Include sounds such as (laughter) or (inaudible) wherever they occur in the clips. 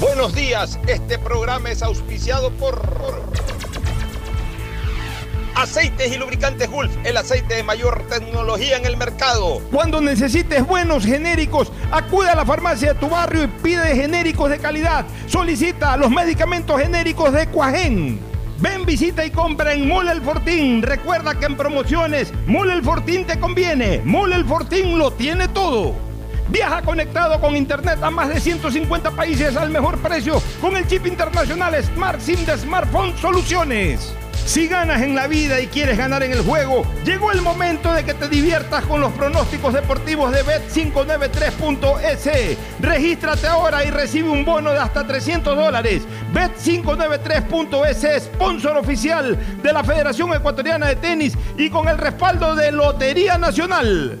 Buenos días, este programa es auspiciado por Aceites y lubricantes Gulf, el aceite de mayor tecnología en el mercado. Cuando necesites buenos genéricos, acude a la farmacia de tu barrio y pide genéricos de calidad. Solicita los medicamentos genéricos de Cuajén. Ven, visita y compra en Mole El Fortín. Recuerda que en promociones, Mole El Fortín te conviene. Mole El Fortín lo tiene todo. Viaja conectado con internet a más de 150 países al mejor precio con el chip internacional Smart SIM de Smartphone Soluciones. Si ganas en la vida y quieres ganar en el juego, llegó el momento de que te diviertas con los pronósticos deportivos de Bet593.es. Regístrate ahora y recibe un bono de hasta 300 dólares. Bet593.es, sponsor oficial de la Federación Ecuatoriana de Tenis y con el respaldo de Lotería Nacional.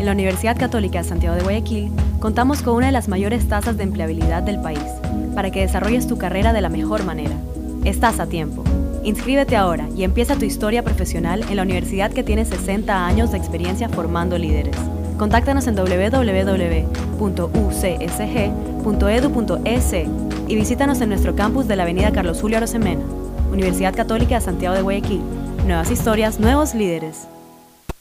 En la Universidad Católica de Santiago de Guayaquil contamos con una de las mayores tasas de empleabilidad del país para que desarrolles tu carrera de la mejor manera. Estás a tiempo. Inscríbete ahora y empieza tu historia profesional en la universidad que tiene 60 años de experiencia formando líderes. Contáctanos en www.ucsg.edu.es y visítanos en nuestro campus de la Avenida Carlos Julio Arosemena, Universidad Católica de Santiago de Guayaquil. Nuevas historias, nuevos líderes.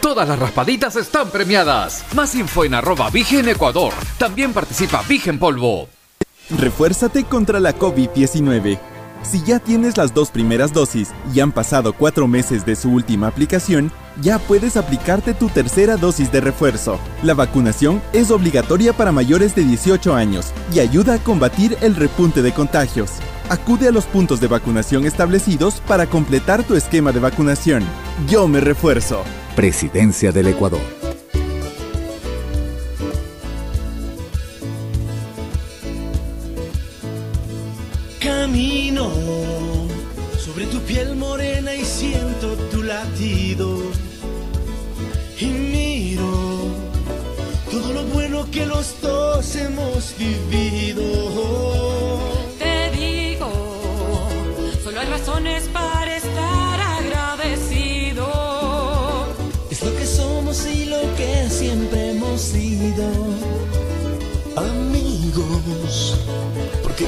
Todas las raspaditas están premiadas. Más info en arroba Vigen Ecuador. También participa Vigen Polvo. Refuérzate contra la COVID-19. Si ya tienes las dos primeras dosis y han pasado cuatro meses de su última aplicación, ya puedes aplicarte tu tercera dosis de refuerzo. La vacunación es obligatoria para mayores de 18 años y ayuda a combatir el repunte de contagios. Acude a los puntos de vacunación establecidos para completar tu esquema de vacunación. Yo me refuerzo. Presidencia del Ecuador. Camino sobre tu piel morena y siento tu latido. Y miro todo lo bueno que los dos hemos vivido.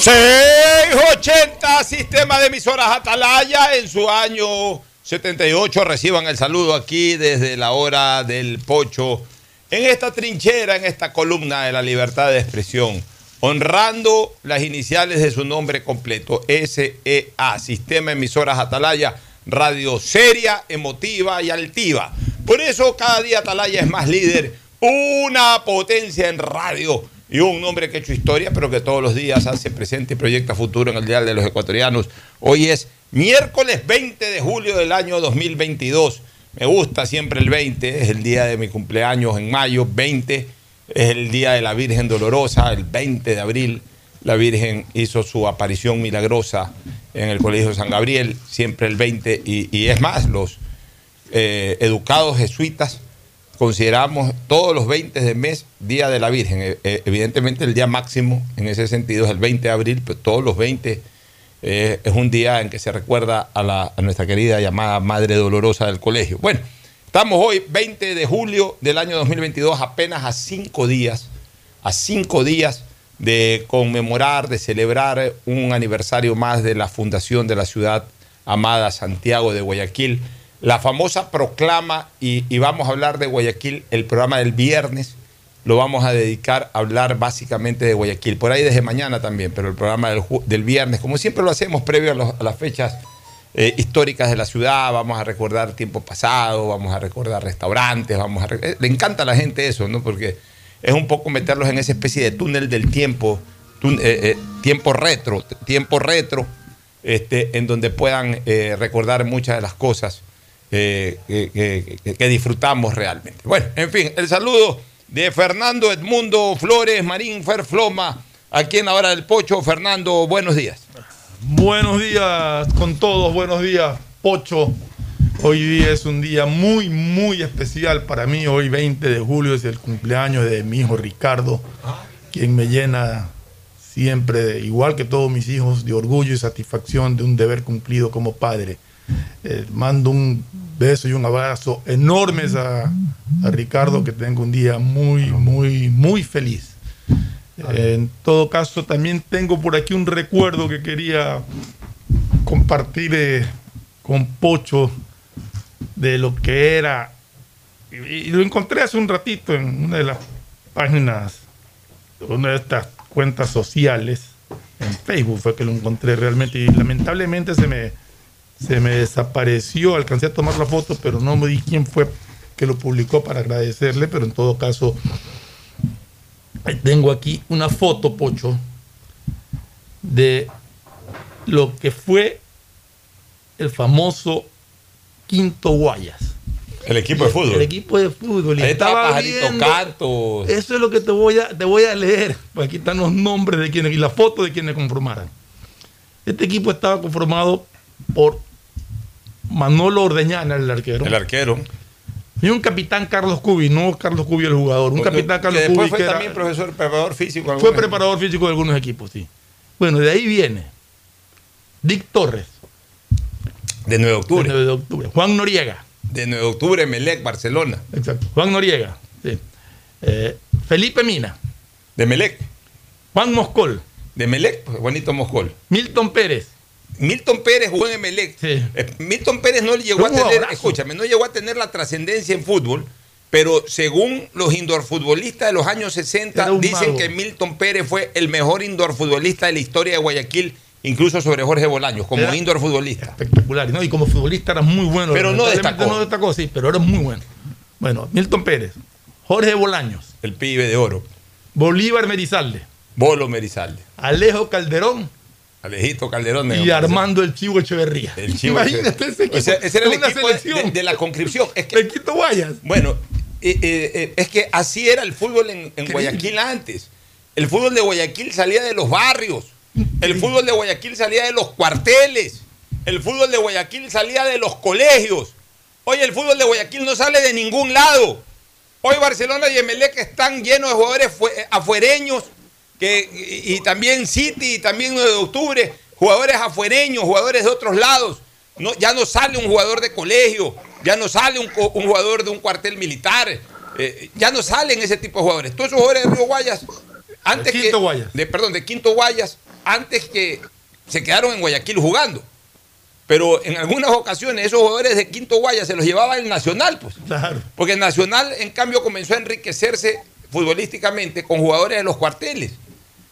680 Sistema de Emisoras Atalaya en su año 78. Reciban el saludo aquí desde la hora del pocho. En esta trinchera, en esta columna de la libertad de expresión, honrando las iniciales de su nombre completo, SEA, Sistema Emisoras Atalaya, radio seria, emotiva y altiva. Por eso cada día Atalaya es más líder, una potencia en radio y un hombre que ha hecho historia, pero que todos los días hace presente y proyecta futuro en el Dial de los Ecuatorianos. Hoy es miércoles 20 de julio del año 2022. Me gusta siempre el 20, es el día de mi cumpleaños en mayo, 20 es el día de la Virgen Dolorosa, el 20 de abril la Virgen hizo su aparición milagrosa en el Colegio San Gabriel, siempre el 20, y, es más, los eh, educados jesuitas consideramos todos los 20 de mes Día de la Virgen. Eh, eh, evidentemente el día máximo en ese sentido es el 20 de abril, pero todos los 20 eh, es un día en que se recuerda a, la- a nuestra querida llamada Madre Dolorosa del Colegio. Bueno, estamos hoy 20 de julio del año 2022, apenas a cinco días, a cinco días de conmemorar, de celebrar un aniversario más de la fundación de la ciudad amada Santiago de Guayaquil. La famosa proclama, y, vamos a hablar de Guayaquil, el programa del viernes, lo vamos a dedicar a hablar básicamente de Guayaquil. Por ahí desde mañana también, pero el programa del, del viernes, como siempre lo hacemos previo a, los- a las fechas eh, históricas de la ciudad, vamos a recordar tiempo pasado, vamos a recordar restaurantes, vamos a eh, le encanta a la gente eso, ¿no? Porque es un poco meterlos en esa especie de túnel del tiempo, eh, eh, tiempo retro, tiempo retro, este, en donde puedan eh, recordar muchas de las cosas que, disfrutamos realmente. Bueno, en fin, el saludo de Fernando Edmundo Flores Marín Ferfloma, aquí en la hora del Pocho. Fernando, buenos días. Buenos días con todos, buenos días, Pocho. Hoy día es un día muy, muy especial para mí. Hoy 20 de julio es el cumpleaños de mi hijo Ricardo, quien me llena siempre, igual que todos mis hijos, de orgullo y satisfacción de un deber cumplido como padre. Eh, mando un beso y un abrazo enormes a, Ricardo, que tenga un día muy, muy, muy feliz. Eh, en todo caso, también tengo por aquí un recuerdo que quería compartir eh, con Pocho de lo que era. Y, y lo encontré hace un ratito en una de las páginas, una de estas cuentas sociales, en Facebook fue que lo encontré realmente. Y lamentablemente se me, se me desapareció. Alcancé a tomar la foto, pero no me di quién fue que lo publicó para agradecerle. Pero en todo caso, Tengo aquí una foto, Pocho, de lo que fue el famoso Quinto Guayas. El equipo de fútbol. El equipo de fútbol. Y Ahí estaba estaba Pajarito Cantos. Eso es lo que te voy a, te voy a leer. Pues aquí están los nombres de quienes y la foto de quienes conformaran. Este equipo estaba conformado por Manolo Ordeñana, el arquero. El arquero. Y un capitán Carlos Cubi, no Carlos Cubi el jugador, un capitán Que Carlos después Cubi fue que era- también profesor, preparador físico. fue preparador físico de algunos equipos, sí. Bueno, de ahí viene Dick Torres. De 9 de octubre. De 9 de octubre. Juan Noriega. De 9 de octubre, Melec, Barcelona. Exacto. Juan Noriega. sí. Eh, Felipe Mina. De Melec. Juan Moscol. De Melec, pues, Juanito Moscol. Milton Pérez. Milton Pérez jugó en Melec. Eh, Milton Pérez no llegó a tener, escúchame, no llegó a tener la trascendencia en fútbol, pero según los indoor futbolistas de los años 60, Era un dicen mago. que Milton Pérez fue el mejor indoor futbolista de la historia de Guayaquil incluso sobre Jorge Bolaños, como Era- indoor futbolista. Espectacular. ¿no? Y como futbolista era muy bueno. Pero no destacó. No destacó, sí, pero era muy bueno. Bueno, Milton Pérez, Jorge Bolaños, El pibe de oro. Bolívar Merizalde, Bolo Merizalde. Alejo Calderón Alejito Calderón. de- y Armando el Chivo Echeverría. El Chivo Imagínate ese equipo. O sea, ese era el equipo de, selección. de- de la conscripción. Es que, Quito Guayas. Bueno, eh, eh, eh, es que así era el fútbol en, en Guayaquil antes. El fútbol de Guayaquil salía de los barrios. El fútbol de Guayaquil salía de los cuarteles. El fútbol de Guayaquil salía de los colegios. Hoy el fútbol de Guayaquil no sale de ningún lado. Hoy Barcelona y Emelec están llenos de jugadores fue- afuereños que, y, también City y también 9 de octubre, jugadores afuereños, jugadores de otros lados. No, ya no sale un jugador de colegio, ya no sale un, jugador de un cuartel militar, eh, ya no salen ese tipo de jugadores. Todos esos jugadores de Río Guayas, antes Quinto que, Guayas. de, perdón, de Quinto Guayas, antes que se quedaron en Guayaquil jugando. Pero en algunas ocasiones esos jugadores de Quinto Guayas se los llevaba el Nacional, pues. Claro. Porque el Nacional, en cambio, comenzó a enriquecerse futbolísticamente con jugadores de los cuarteles.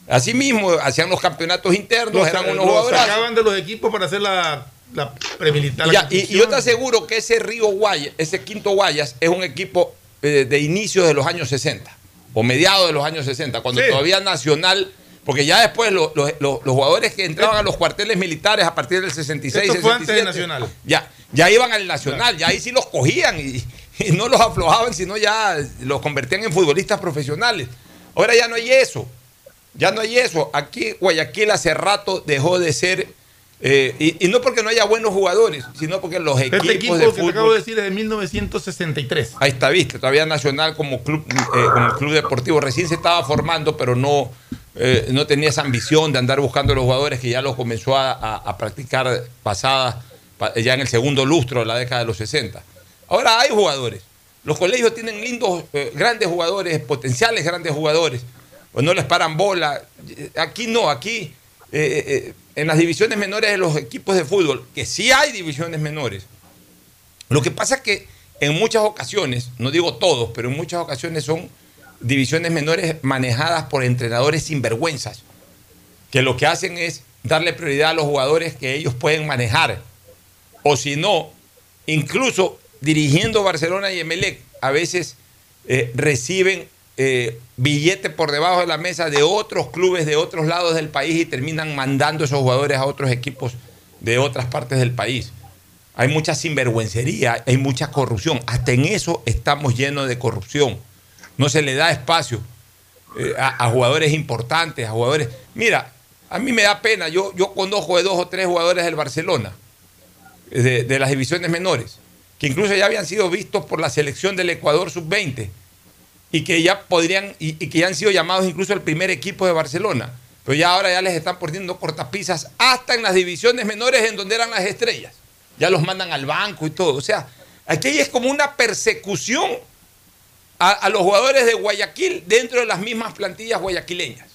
Asimismo, hacían los campeonatos internos, Los, eran unos los jugadores. sacaban de los equipos para hacer la, la premilitar. la y, y yo te aseguro que ese Río Guayas, ese Quinto Guayas, es un equipo eh, de inicios de los años 60 o mediados de los años 60, cuando Sí. todavía Nacional, porque ya después lo- lo- lo- los jugadores que entraban a los cuarteles militares a partir del 66, Esto fue antes de 67, Nacional. Ya, ya iban al Nacional, ya ahí sí los cogían y, (laughs) y no los aflojaban, sino ya los convertían en futbolistas profesionales. Ahora ya no hay eso. Ya no hay eso. Aquí Guayaquil hace rato dejó de ser, eh, y, y no porque no haya buenos jugadores, sino porque los equipos Este equipo de que te acabo de decir es de 1963. Ahí está, viste, todavía Nacional como club, eh, como club deportivo recién se estaba formando, pero no, eh, no tenía esa ambición de andar buscando los jugadores que ya los comenzó a, a- a practicar pasada, pa- ya en el segundo lustro de la década de los 60. Ahora hay jugadores. Los colegios tienen lindos, eh, grandes jugadores, potenciales grandes jugadores. Pues no les paran bola. Aquí no, aquí eh, eh, en las divisiones menores de los equipos de fútbol, que sí hay divisiones menores, lo que pasa es que en muchas ocasiones, no digo todos, pero en muchas ocasiones son divisiones menores manejadas por entrenadores sinvergüenzas, que lo que hacen es darle prioridad a los jugadores que ellos pueden manejar. O si no, incluso dirigiendo Barcelona y Emelec, a veces eh, reciben eh, billetes por debajo de la mesa de otros clubes de otros lados del país y terminan mandando esos jugadores a otros equipos de otras partes del país. Hay mucha sinvergüencería, hay mucha corrupción. Hasta en eso estamos llenos de corrupción. No se le da espacio eh, a, jugadores importantes, a jugadores. Mira, a mí me da pena. Yo, yo conozco de dos o tres jugadores del Barcelona, de las divisiones menores, que incluso ya habían sido vistos por la selección del Ecuador sub-20 y que ya podrían, y, que ya han sido llamados incluso al primer equipo de Barcelona. Pero ya ahora ya les están poniendo cortapisas hasta en las divisiones menores en donde eran las estrellas. Ya los mandan al banco y todo. O sea, aquí es como una persecución a, a los jugadores de Guayaquil dentro de las mismas plantillas guayaquileñas.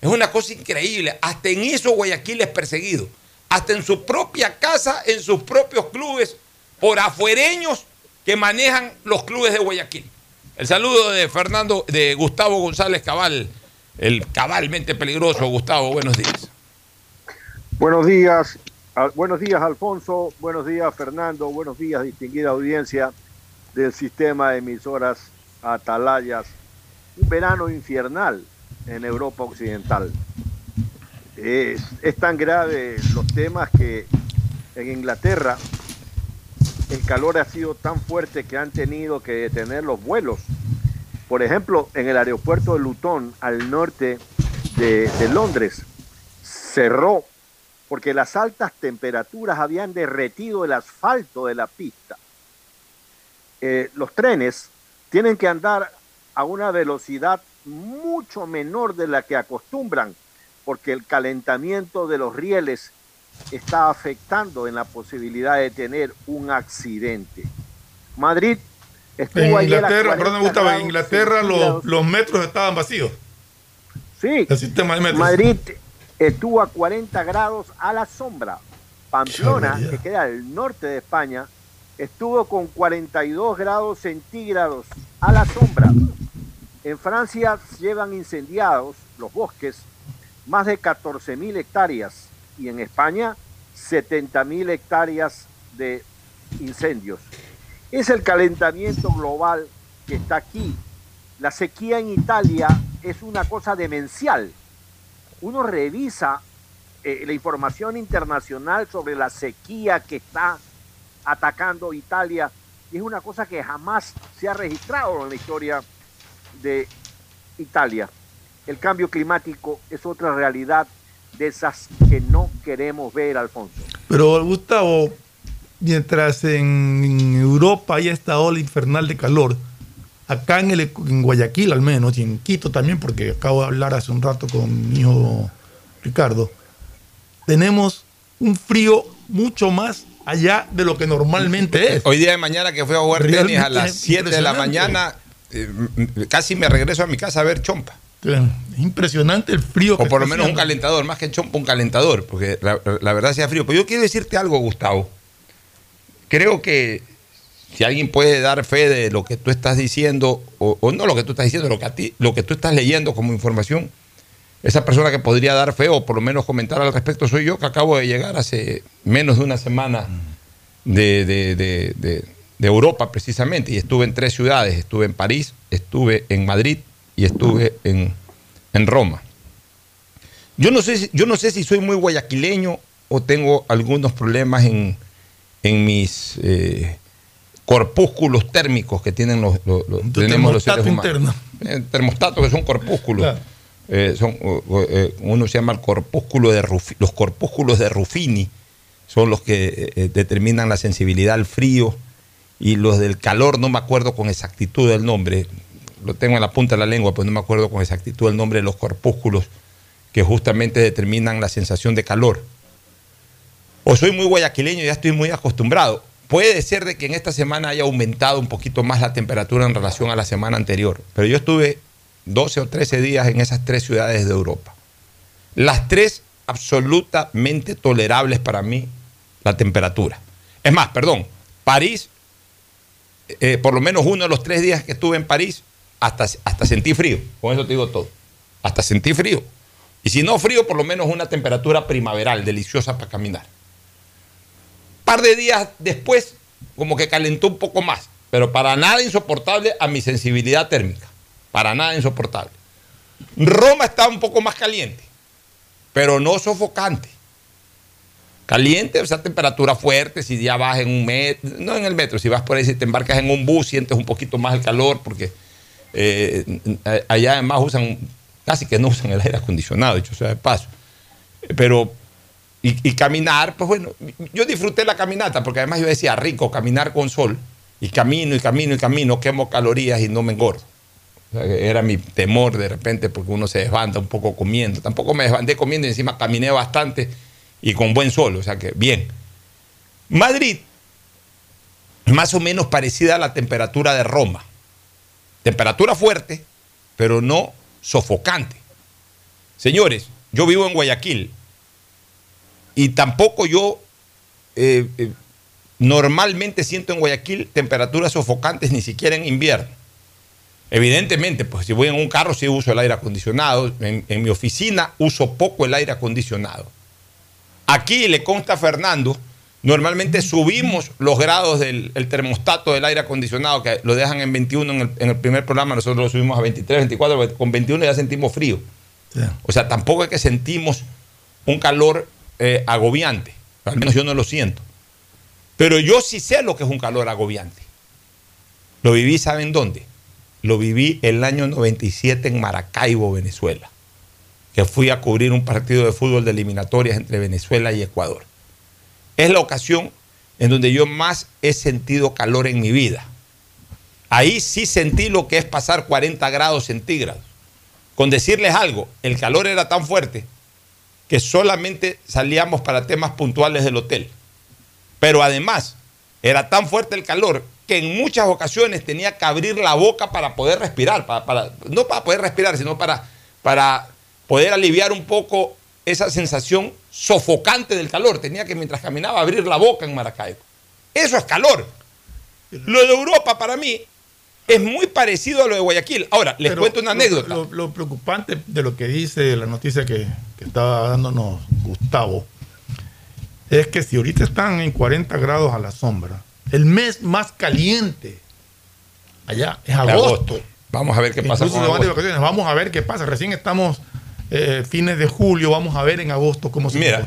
Es una cosa increíble. Hasta en eso Guayaquil es perseguido. Hasta en su propia casa, en sus propios clubes, por afuereños que manejan los clubes de Guayaquil. El saludo de Fernando, de Gustavo González Cabal, el cabalmente peligroso. Gustavo, buenos días. Buenos días, buenos días Alfonso, buenos días Fernando, buenos días distinguida audiencia del sistema de emisoras Atalayas. Un verano infernal en Europa Occidental. Es, es tan grave los temas que en Inglaterra el calor ha sido tan fuerte que han tenido que detener los vuelos. Por ejemplo, en el aeropuerto de Luton, al norte de, Londres, cerró porque las altas temperaturas habían derretido el asfalto de la pista. Eh, los trenes tienen que andar a una velocidad mucho menor de la que acostumbran, porque el calentamiento de los rieles está afectando en la posibilidad de tener un accidente. Madrid estuvo En Inglaterra, 40 perdón, Gustavo, en Inglaterra los, metros estaban vacíos. Sí. El sistema de metros. Madrid estuvo a 40 grados a la sombra. Pamplona, que queda al norte de España, estuvo con 42 grados centígrados a la sombra. En Francia llevan incendiados los bosques más de 14 mil hectáreas y en España 70 mil hectáreas de incendios. Es el calentamiento global que está aquí. La sequía en Italia es una cosa demencial. Uno revisa eh, la información internacional sobre la sequía que está atacando Italia y es una cosa que jamás se ha registrado en la historia de Italia. El cambio climático es otra realidad de esas que no queremos ver, Alfonso. Pero Gustavo, mientras en Europa hay esta ola infernal de calor, acá en, el, en Guayaquil al menos, y en Quito también, porque acabo de hablar hace un rato con mi hijo Ricardo, tenemos un frío mucho más allá de lo que normalmente es. Hoy día de mañana que fui a jugar tenis a las 7 de la mañana, eh, casi me regreso a mi casa a ver chompa. Es impresionante el frío. O por lo menos un calentador, más que chompa, un calentador, porque la, la verdad hacía frío. Pero yo quiero decirte algo, Gustavo. Creo que si alguien puede dar fe de lo que tú estás diciendo, o, o no lo que tú estás diciendo, lo que, a ti, lo que tú estás leyendo como información, esa persona que podría dar fe o por lo menos comentar al respecto soy yo, que acabo de llegar hace menos de una semana de, de, de, de Europa precisamente, y estuve en tres ciudades, estuve en París, estuve en Madrid y estuve en, en Roma. Yo no, sé si, yo no sé si soy muy guayaquileño o tengo algunos problemas en, en mis eh, corpúsculos térmicos que tienen los, los, los tenemos los seres humanos. interno. Eh, termostatos que son corpúsculos. Claro. Eh, son, eh, uno se llama el corpúsculo de Rufi- los corpúsculos de Ruffini, son los que determinan la sensibilidad al frío y los del calor, no me acuerdo con exactitud el nombre, lo tengo en la punta de la lengua, pues no me acuerdo con exactitud el nombre de los corpúsculos que justamente determinan la sensación de calor. O soy muy guayaquileño y ya estoy muy acostumbrado. Puede ser de que en esta semana haya aumentado un poquito más la temperatura en relación a la semana anterior, pero yo estuve 12 o 13 días en esas tres ciudades de Europa. Las tres absolutamente tolerables para mí la temperatura. Es más, perdón, París, eh, por lo menos uno de los tres días que estuve en París, hasta, hasta sentí frío. Con eso te digo todo. Hasta sentí frío. Y si no frío, por lo menos una temperatura primaveral, deliciosa para caminar. Par de días después, como que calentó un poco más, pero para nada insoportable a mi sensibilidad térmica. Para nada insoportable. Roma está un poco más caliente, pero no sofocante. Caliente, o sea, temperatura fuerte, si ya vas en un metro, no en el metro, si vas por ahí, si te embarcas en un bus, sientes un poquito más el calor, porque eh, allá además usan, casi que no usan el aire acondicionado, dicho sea de paso. Pero, y, caminar, pues bueno, yo disfruté la caminata, porque además yo decía, rico, caminar con sol, y camino y camino y camino, quemo calorías y no me engordo. Era mi temor de repente porque uno se desbanda un poco comiendo. Tampoco me desbandé comiendo y encima caminé bastante y con buen sol, o sea que bien. Madrid, más o menos parecida a la temperatura de Roma. Temperatura fuerte, pero no sofocante. Señores, yo vivo en Guayaquil y tampoco yo eh, eh, normalmente siento en Guayaquil temperaturas sofocantes ni siquiera en invierno. Evidentemente, pues si voy en un carro sí uso el aire acondicionado, en, en mi oficina uso poco el aire acondicionado. Aquí le consta a Fernando, normalmente subimos los grados del el termostato del aire acondicionado, que lo dejan en 21 en el, en el primer programa, nosotros lo subimos a 23, 24, con 21 ya sentimos frío. O sea, tampoco es que sentimos un calor eh, agobiante, al menos yo no lo siento. Pero yo sí sé lo que es un calor agobiante. Lo viví, ¿saben dónde? Lo viví el año 97 en Maracaibo, Venezuela que fui a cubrir un partido de fútbol de eliminatorias entre Venezuela y Ecuador. Es la ocasión en donde yo más he sentido calor en mi vida. Ahí sí sentí lo que es pasar 40 grados centígrados. Con decirles algo, el calor era tan fuerte que solamente salíamos para temas puntuales del hotel. Pero además, era tan fuerte el calor que en muchas ocasiones tenía que abrir la boca para poder respirar, no para poder respirar, sino para, para poder aliviar un poco esa sensación sofocante del calor. Tenía que mientras caminaba abrir la boca en Maracaibo. Eso es calor. Lo de Europa para mí es muy parecido a lo de Guayaquil. Ahora, les Pero cuento una anécdota. Lo, lo preocupante de lo que dice la noticia que, que estaba dándonos Gustavo es que si ahorita están en 40 grados a la sombra, el mes más caliente allá es agosto. Vamos a ver qué pasa con agosto. vacaciones. Vamos a ver qué pasa. Recién estamos eh, fines de julio. Vamos a ver en agosto cómo se Mira,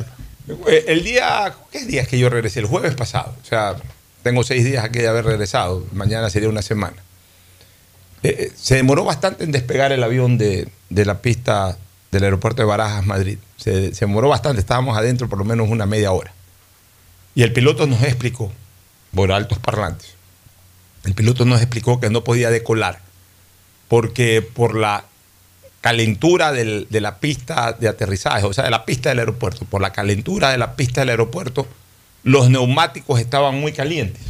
comporta. eh, el día, ¿qué día es que yo regresé? El jueves pasado. O sea, tengo seis días aquí de haber regresado. Mañana sería una semana. Eh, se demoró bastante en despegar el avión de, de la pista del aeropuerto de Barajas, Madrid. Se, se demoró bastante. Estábamos adentro por lo menos una media hora. Y el piloto nos explicó, por altos parlantes, el piloto nos explicó que no podía decolar porque por la calentura del- de la pista de aterrizaje, o sea, de la pista del aeropuerto, por la calentura de la pista del aeropuerto, los neumáticos estaban muy calientes.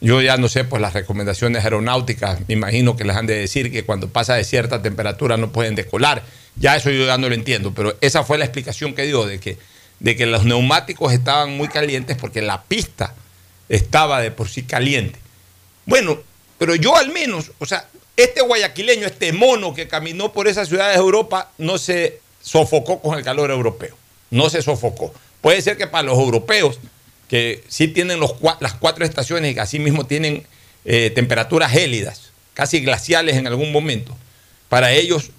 Yo ya no sé, pues las recomendaciones aeronáuticas, me imagino que les han de decir que cuando pasa de cierta temperatura no pueden decolar. Ya eso yo ya no lo entiendo, pero esa fue la explicación que dio de que, de que los neumáticos estaban muy calientes porque la pista estaba de por sí caliente. Bueno, pero yo al menos, o sea, este guayaquileño, este mono que caminó por esas ciudades de Europa, no se sofocó con el calor europeo. No se sofocó. Puede ser que para los europeos, que sí tienen las cuatro estaciones y que así mismo tienen eh, temperaturas gélidas, casi glaciales en algún momento, para ellos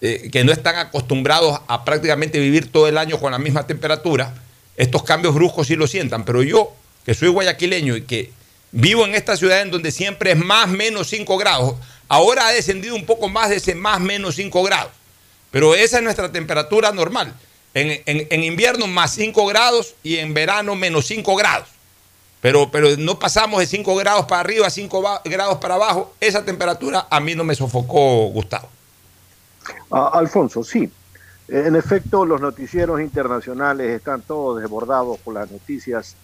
eh, que no están acostumbrados a prácticamente vivir todo el año con la misma temperatura, estos cambios bruscos sí lo sientan. Pero yo, que soy guayaquileño y que vivo en esta ciudad en donde siempre es más menos 5 grados, ahora ha descendido un poco más de ese más menos 5 grados. Pero esa es nuestra temperatura normal. En, en- en invierno más 5 grados y en verano menos 5 grados. Pero, pero no pasamos de 5 grados para arriba, 5 va- grados para abajo. Esa temperatura a mí no me sofocó, Gustavo. Ah, Alfonso, sí. En efecto, los noticieros internacionales están todos desbordados por las noticias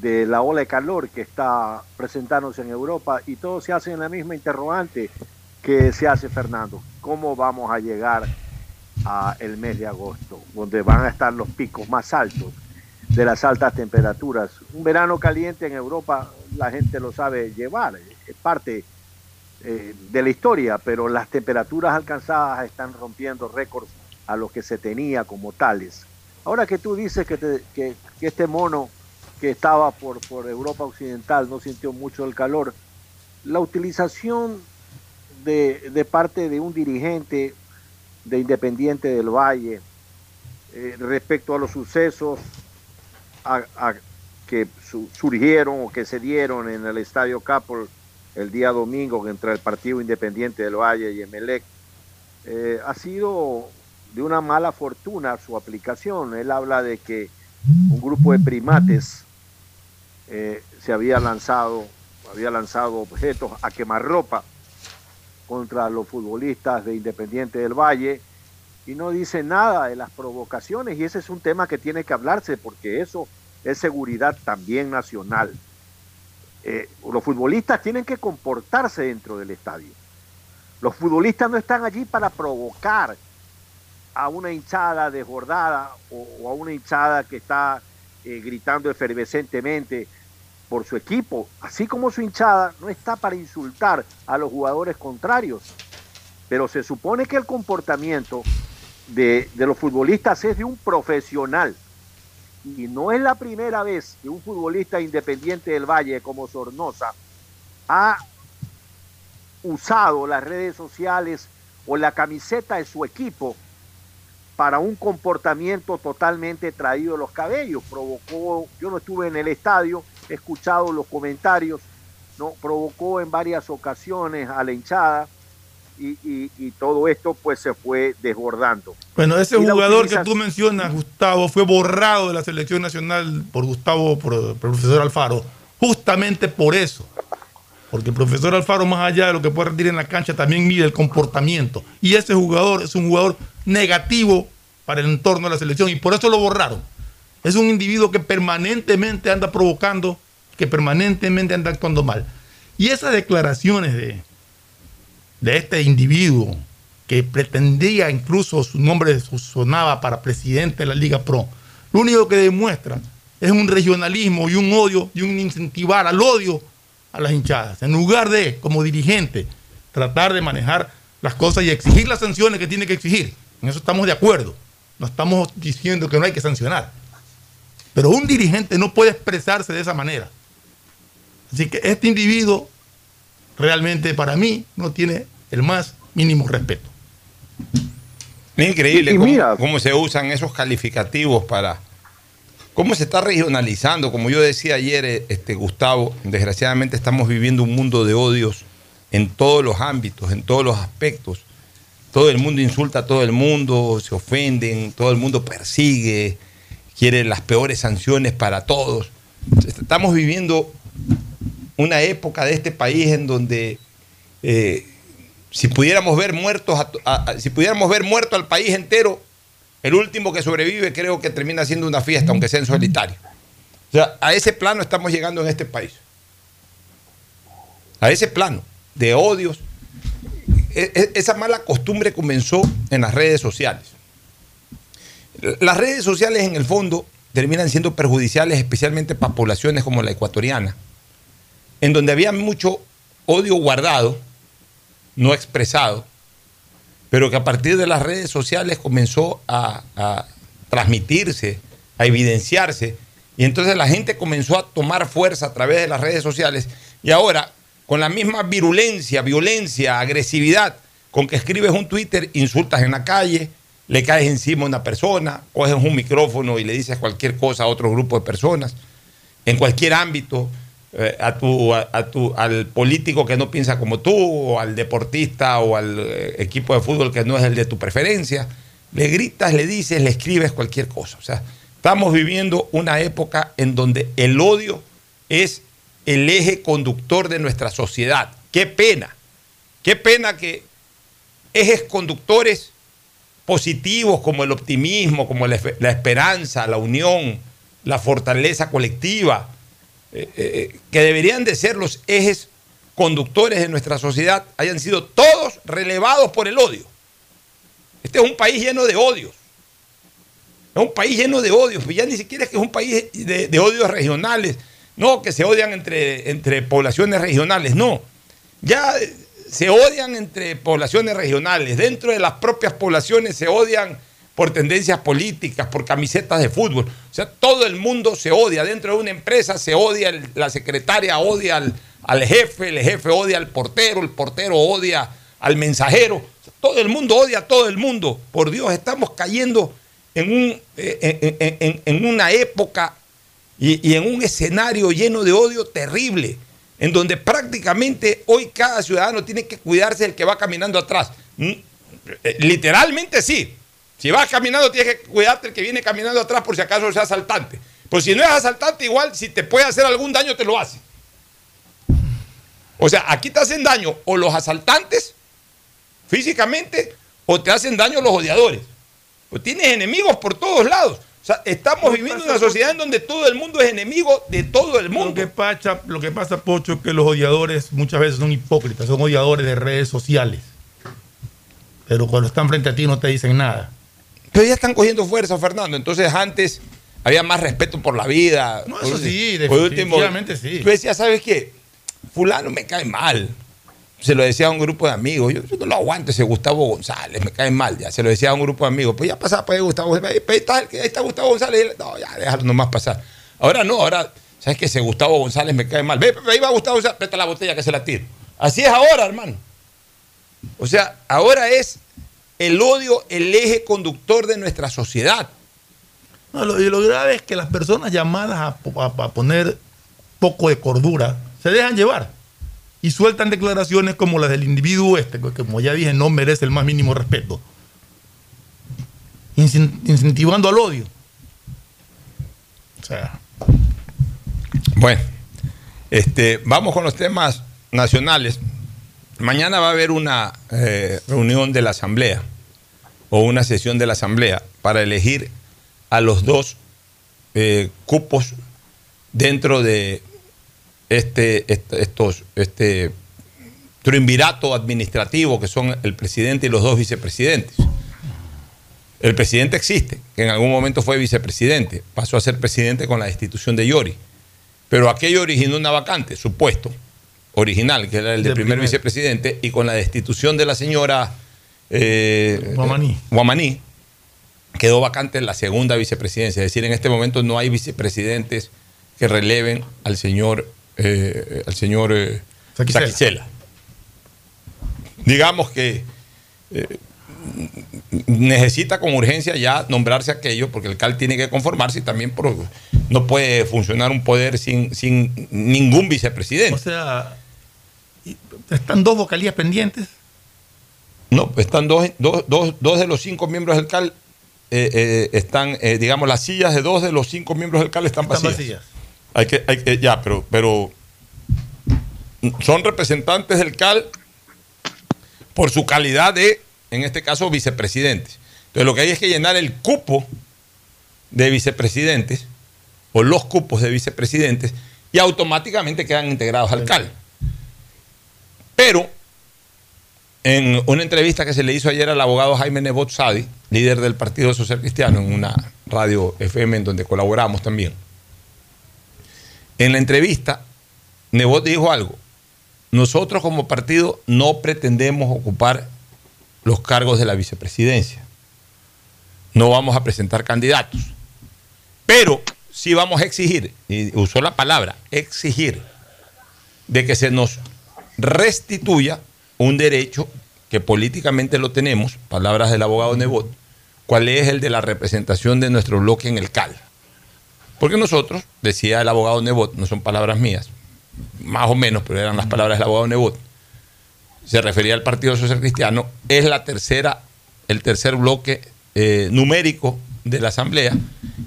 de la ola de calor que está presentándose en Europa y todos se hacen la misma interrogante que se hace Fernando. ¿Cómo vamos a llegar a el mes de agosto, donde van a estar los picos más altos de las altas temperaturas? Un verano caliente en Europa la gente lo sabe llevar, es parte eh, de la historia, pero las temperaturas alcanzadas están rompiendo récords a los que se tenía como tales. Ahora que tú dices que, que este mono que estaba por, por Europa Occidental no sintió mucho el calor, la utilización de, de parte de un dirigente de Independiente del Valle eh, respecto a los sucesos que su- surgieron o que se dieron en el Estadio Capol el día domingo entre el Partido Independiente del Valle y Emelec, eh, ha sido de una mala fortuna su aplicación. Él habla de que un grupo de primates eh, se había lanzado, había lanzado objetos a quemarropa contra los futbolistas de Independiente del Valle y no dice nada de las provocaciones y ese es un tema que tiene que hablarse porque eso es seguridad también nacional. Eh, los futbolistas tienen que comportarse dentro del estadio. Los futbolistas no están allí para provocar a una hinchada desbordada o, o a una hinchada que está eh, gritando efervescentemente por su equipo, así como su hinchada no está para insultar a los jugadores contrarios. Pero se supone que el comportamiento de, de los futbolistas es de un profesional. Y no es la primera vez que un futbolista independiente del Valle como Sornosa ha usado las redes sociales o la camiseta de su equipo para un comportamiento totalmente traído de los cabellos. Provocó, yo no estuve en el estadio, he escuchado los comentarios, no provocó en varias ocasiones a la hinchada y, y- y todo esto pues se fue desbordando. Bueno, ese Y jugador que tú mencionas, Gustavo, fue borrado de la selección nacional por Gustavo, por, por el profesor Alfaro, justamente por eso. Porque el profesor Alfaro, más allá de lo que puede rendir en la cancha, también mide el comportamiento. Y ese jugador es un jugador negativo para el entorno de la selección y por eso lo borraron. Es un individuo que permanentemente anda provocando, que permanentemente anda actuando mal. Y esas declaraciones de, de este individuo que pretendía incluso su nombre sonaba para presidente de la Liga Pro, lo único que demuestra es un regionalismo y un odio y un incentivar al odio a las hinchadas. En lugar de, como dirigente, tratar de manejar las cosas y exigir las sanciones que tiene que exigir. En eso estamos de acuerdo. No estamos diciendo que no hay que sancionar. Pero un dirigente no puede expresarse de esa manera. Así que este individuo realmente para mí no tiene el más mínimo respeto. Es increíble Y cómo, mira- cómo se usan esos calificativos para. cómo se está regionalizando. Como yo decía ayer, eh, este, Gustavo, desgraciadamente estamos viviendo un mundo de odios en todos los ámbitos, en todos los aspectos. Todo el mundo insulta a todo el mundo, se ofenden, todo el mundo persigue, quiere las peores sanciones para todos. Estamos viviendo una época de este país en donde eh, si pudiéramos ver muertos, si pudiéramos ver muerto al país entero, el último que sobrevive creo que termina siendo una fiesta, aunque sea en solitario. O sea, a ese plano estamos llegando en este país. A ese plano de odios. E- e- esa mala costumbre comenzó en las redes sociales. Las redes sociales en el fondo terminan siendo perjudiciales especialmente para poblaciones como la ecuatoriana, en donde había mucho odio guardado, no expresado, pero que a partir de las redes sociales comenzó a, a transmitirse, a evidenciarse, y entonces la gente comenzó a tomar fuerza a través de las redes sociales, y ahora, con la misma virulencia, violencia, agresividad con que escribes un Twitter, insultas en la calle, le caes encima a una persona, coges un micrófono y le dices cualquier cosa a otro grupo de personas, en cualquier ámbito, eh, a tu, al político que no piensa como tú, o al deportista o al eh, equipo de fútbol que no es el de tu preferencia, le gritas, le dices, le escribes cualquier cosa. O sea, estamos viviendo una época en donde el odio es el eje conductor de nuestra sociedad. Qué pena, qué pena que ejes conductores positivos como el optimismo, como la, espe- la esperanza, la unión, la fortaleza colectiva, eh, eh, que deberían de ser los ejes conductores de nuestra sociedad, hayan sido todos relevados por el odio. Este es un país lleno de odios. Es un país lleno de odios, pues ya ni siquiera es que es un país de, de odios regionales, no, que se odian entre, entre poblaciones regionales, no. Ya eh, se odian entre poblaciones regionales, dentro de las propias poblaciones se odian por tendencias políticas, por camisetas de fútbol. O sea, todo el mundo se odia. Dentro de una empresa se odia, la secretaria odia al, al jefe, el jefe odia al portero, el portero odia al mensajero. Todo el mundo odia a todo el mundo. Por Dios, estamos cayendo en, un, eh, en- en- en una época y, en un escenario lleno de odio terrible, en donde prácticamente hoy cada ciudadano tiene que cuidarse del que va caminando atrás. Mm, eh, Literalmente sí. Si vas caminando, tienes que cuidarte el que viene caminando atrás por si acaso es asaltante. Pues si no es asaltante, igual si te puede hacer algún daño, te lo hace. O sea, aquí te hacen daño o los asaltantes físicamente o te hacen daño los odiadores. Pues tienes enemigos por todos lados. O sea, estamos viviendo en una sociedad en donde todo el mundo es enemigo de todo el mundo. Lo que pasa, lo que pasa Pocho, es que los odiadores muchas veces son hipócritas, son odiadores de redes sociales. Pero cuando están frente a ti no te dicen nada. Pero ya están cogiendo fuerza, Fernando. Entonces antes había más respeto por la vida. No, eso sí, por último, definitivamente sí. Tú decías, ¿sabes qué? Fulano me cae mal. Se lo decía a un grupo de amigos. Yo, yo no lo aguanto ese Gustavo González, me cae mal ya. Se lo decía a un grupo de amigos. Pues ya pasaba pues Gustavo González. Ahí está, ahí está Gustavo González. No, ya, déjalo nomás pasar. Ahora no, ahora, ¿sabes qué? Ese Gustavo González me cae mal. Ve, ahí va Gustavo González, presta la botella que se la tiro. Así es ahora, hermano. O sea, ahora es el odio el eje conductor de nuestra sociedad. No, lo, y lo grave es que las personas llamadas a- a poner poco de cordura se dejan llevar y sueltan declaraciones como las del individuo este, que como ya dije no merece el más mínimo respeto, Incen- incentivando al odio. O sea, Bueno, este, vamos con los temas nacionales. Mañana va a haber una eh, reunión de la Asamblea o una sesión de la Asamblea para elegir a los dos eh, cupos dentro de este, est- estos, este triunvirato administrativo que son el presidente y los dos vicepresidentes. El presidente existe, que en algún momento fue vicepresidente, pasó a ser presidente con la destitución de Yori. Pero aquello originó una vacante, supuesto. original, que era el de De primer primer. vicepresidente, y con la destitución de la señora eh, Guamaní. Guamaní, quedó vacante la segunda vicepresidencia. Es decir, en este momento no hay vicepresidentes que releven al señor, eh, al señor eh, Saquicela. Saquicela. Digamos que eh, necesita con urgencia ya nombrarse aquello, porque el CAL tiene que conformarse y también por- no puede funcionar un poder sin, sin ningún vicepresidente. O sea, están dos vocalías pendientes. No, están dos, dos, dos, dos de los cinco miembros del CAL, eh, eh, están, eh, digamos, las sillas de dos de los cinco miembros del CAL están Están vacías. vacías. Hay que, hay que- ya, pero, pero son representantes del CAL por su calidad de, en este caso, vicepresidentes. Entonces, lo que hay es que llenar el cupo de vicepresidentes o los cupos de vicepresidentes y automáticamente quedan integrados al CAL. Pero, en una entrevista que se le hizo ayer al abogado Jaime Nebot Sadi, líder del Partido Social Cristiano, en una radio FM en donde colaboramos también, en la entrevista, Nebot dijo algo. Nosotros como partido no pretendemos ocupar los cargos de la vicepresidencia. No vamos a presentar candidatos. Pero sí vamos a exigir, y usó la palabra, exigir, de que se nos restituya un derecho que políticamente lo tenemos, palabras del abogado Nebot, cuál es el de la representación de nuestro bloque en el CAL. Porque nosotros, decía el abogado Nebot, no son palabras mías, más o menos, pero eran las palabras del abogado Nebot, se refería al Partido Social Cristiano, es la tercera, el tercer bloque eh, numérico de la Asamblea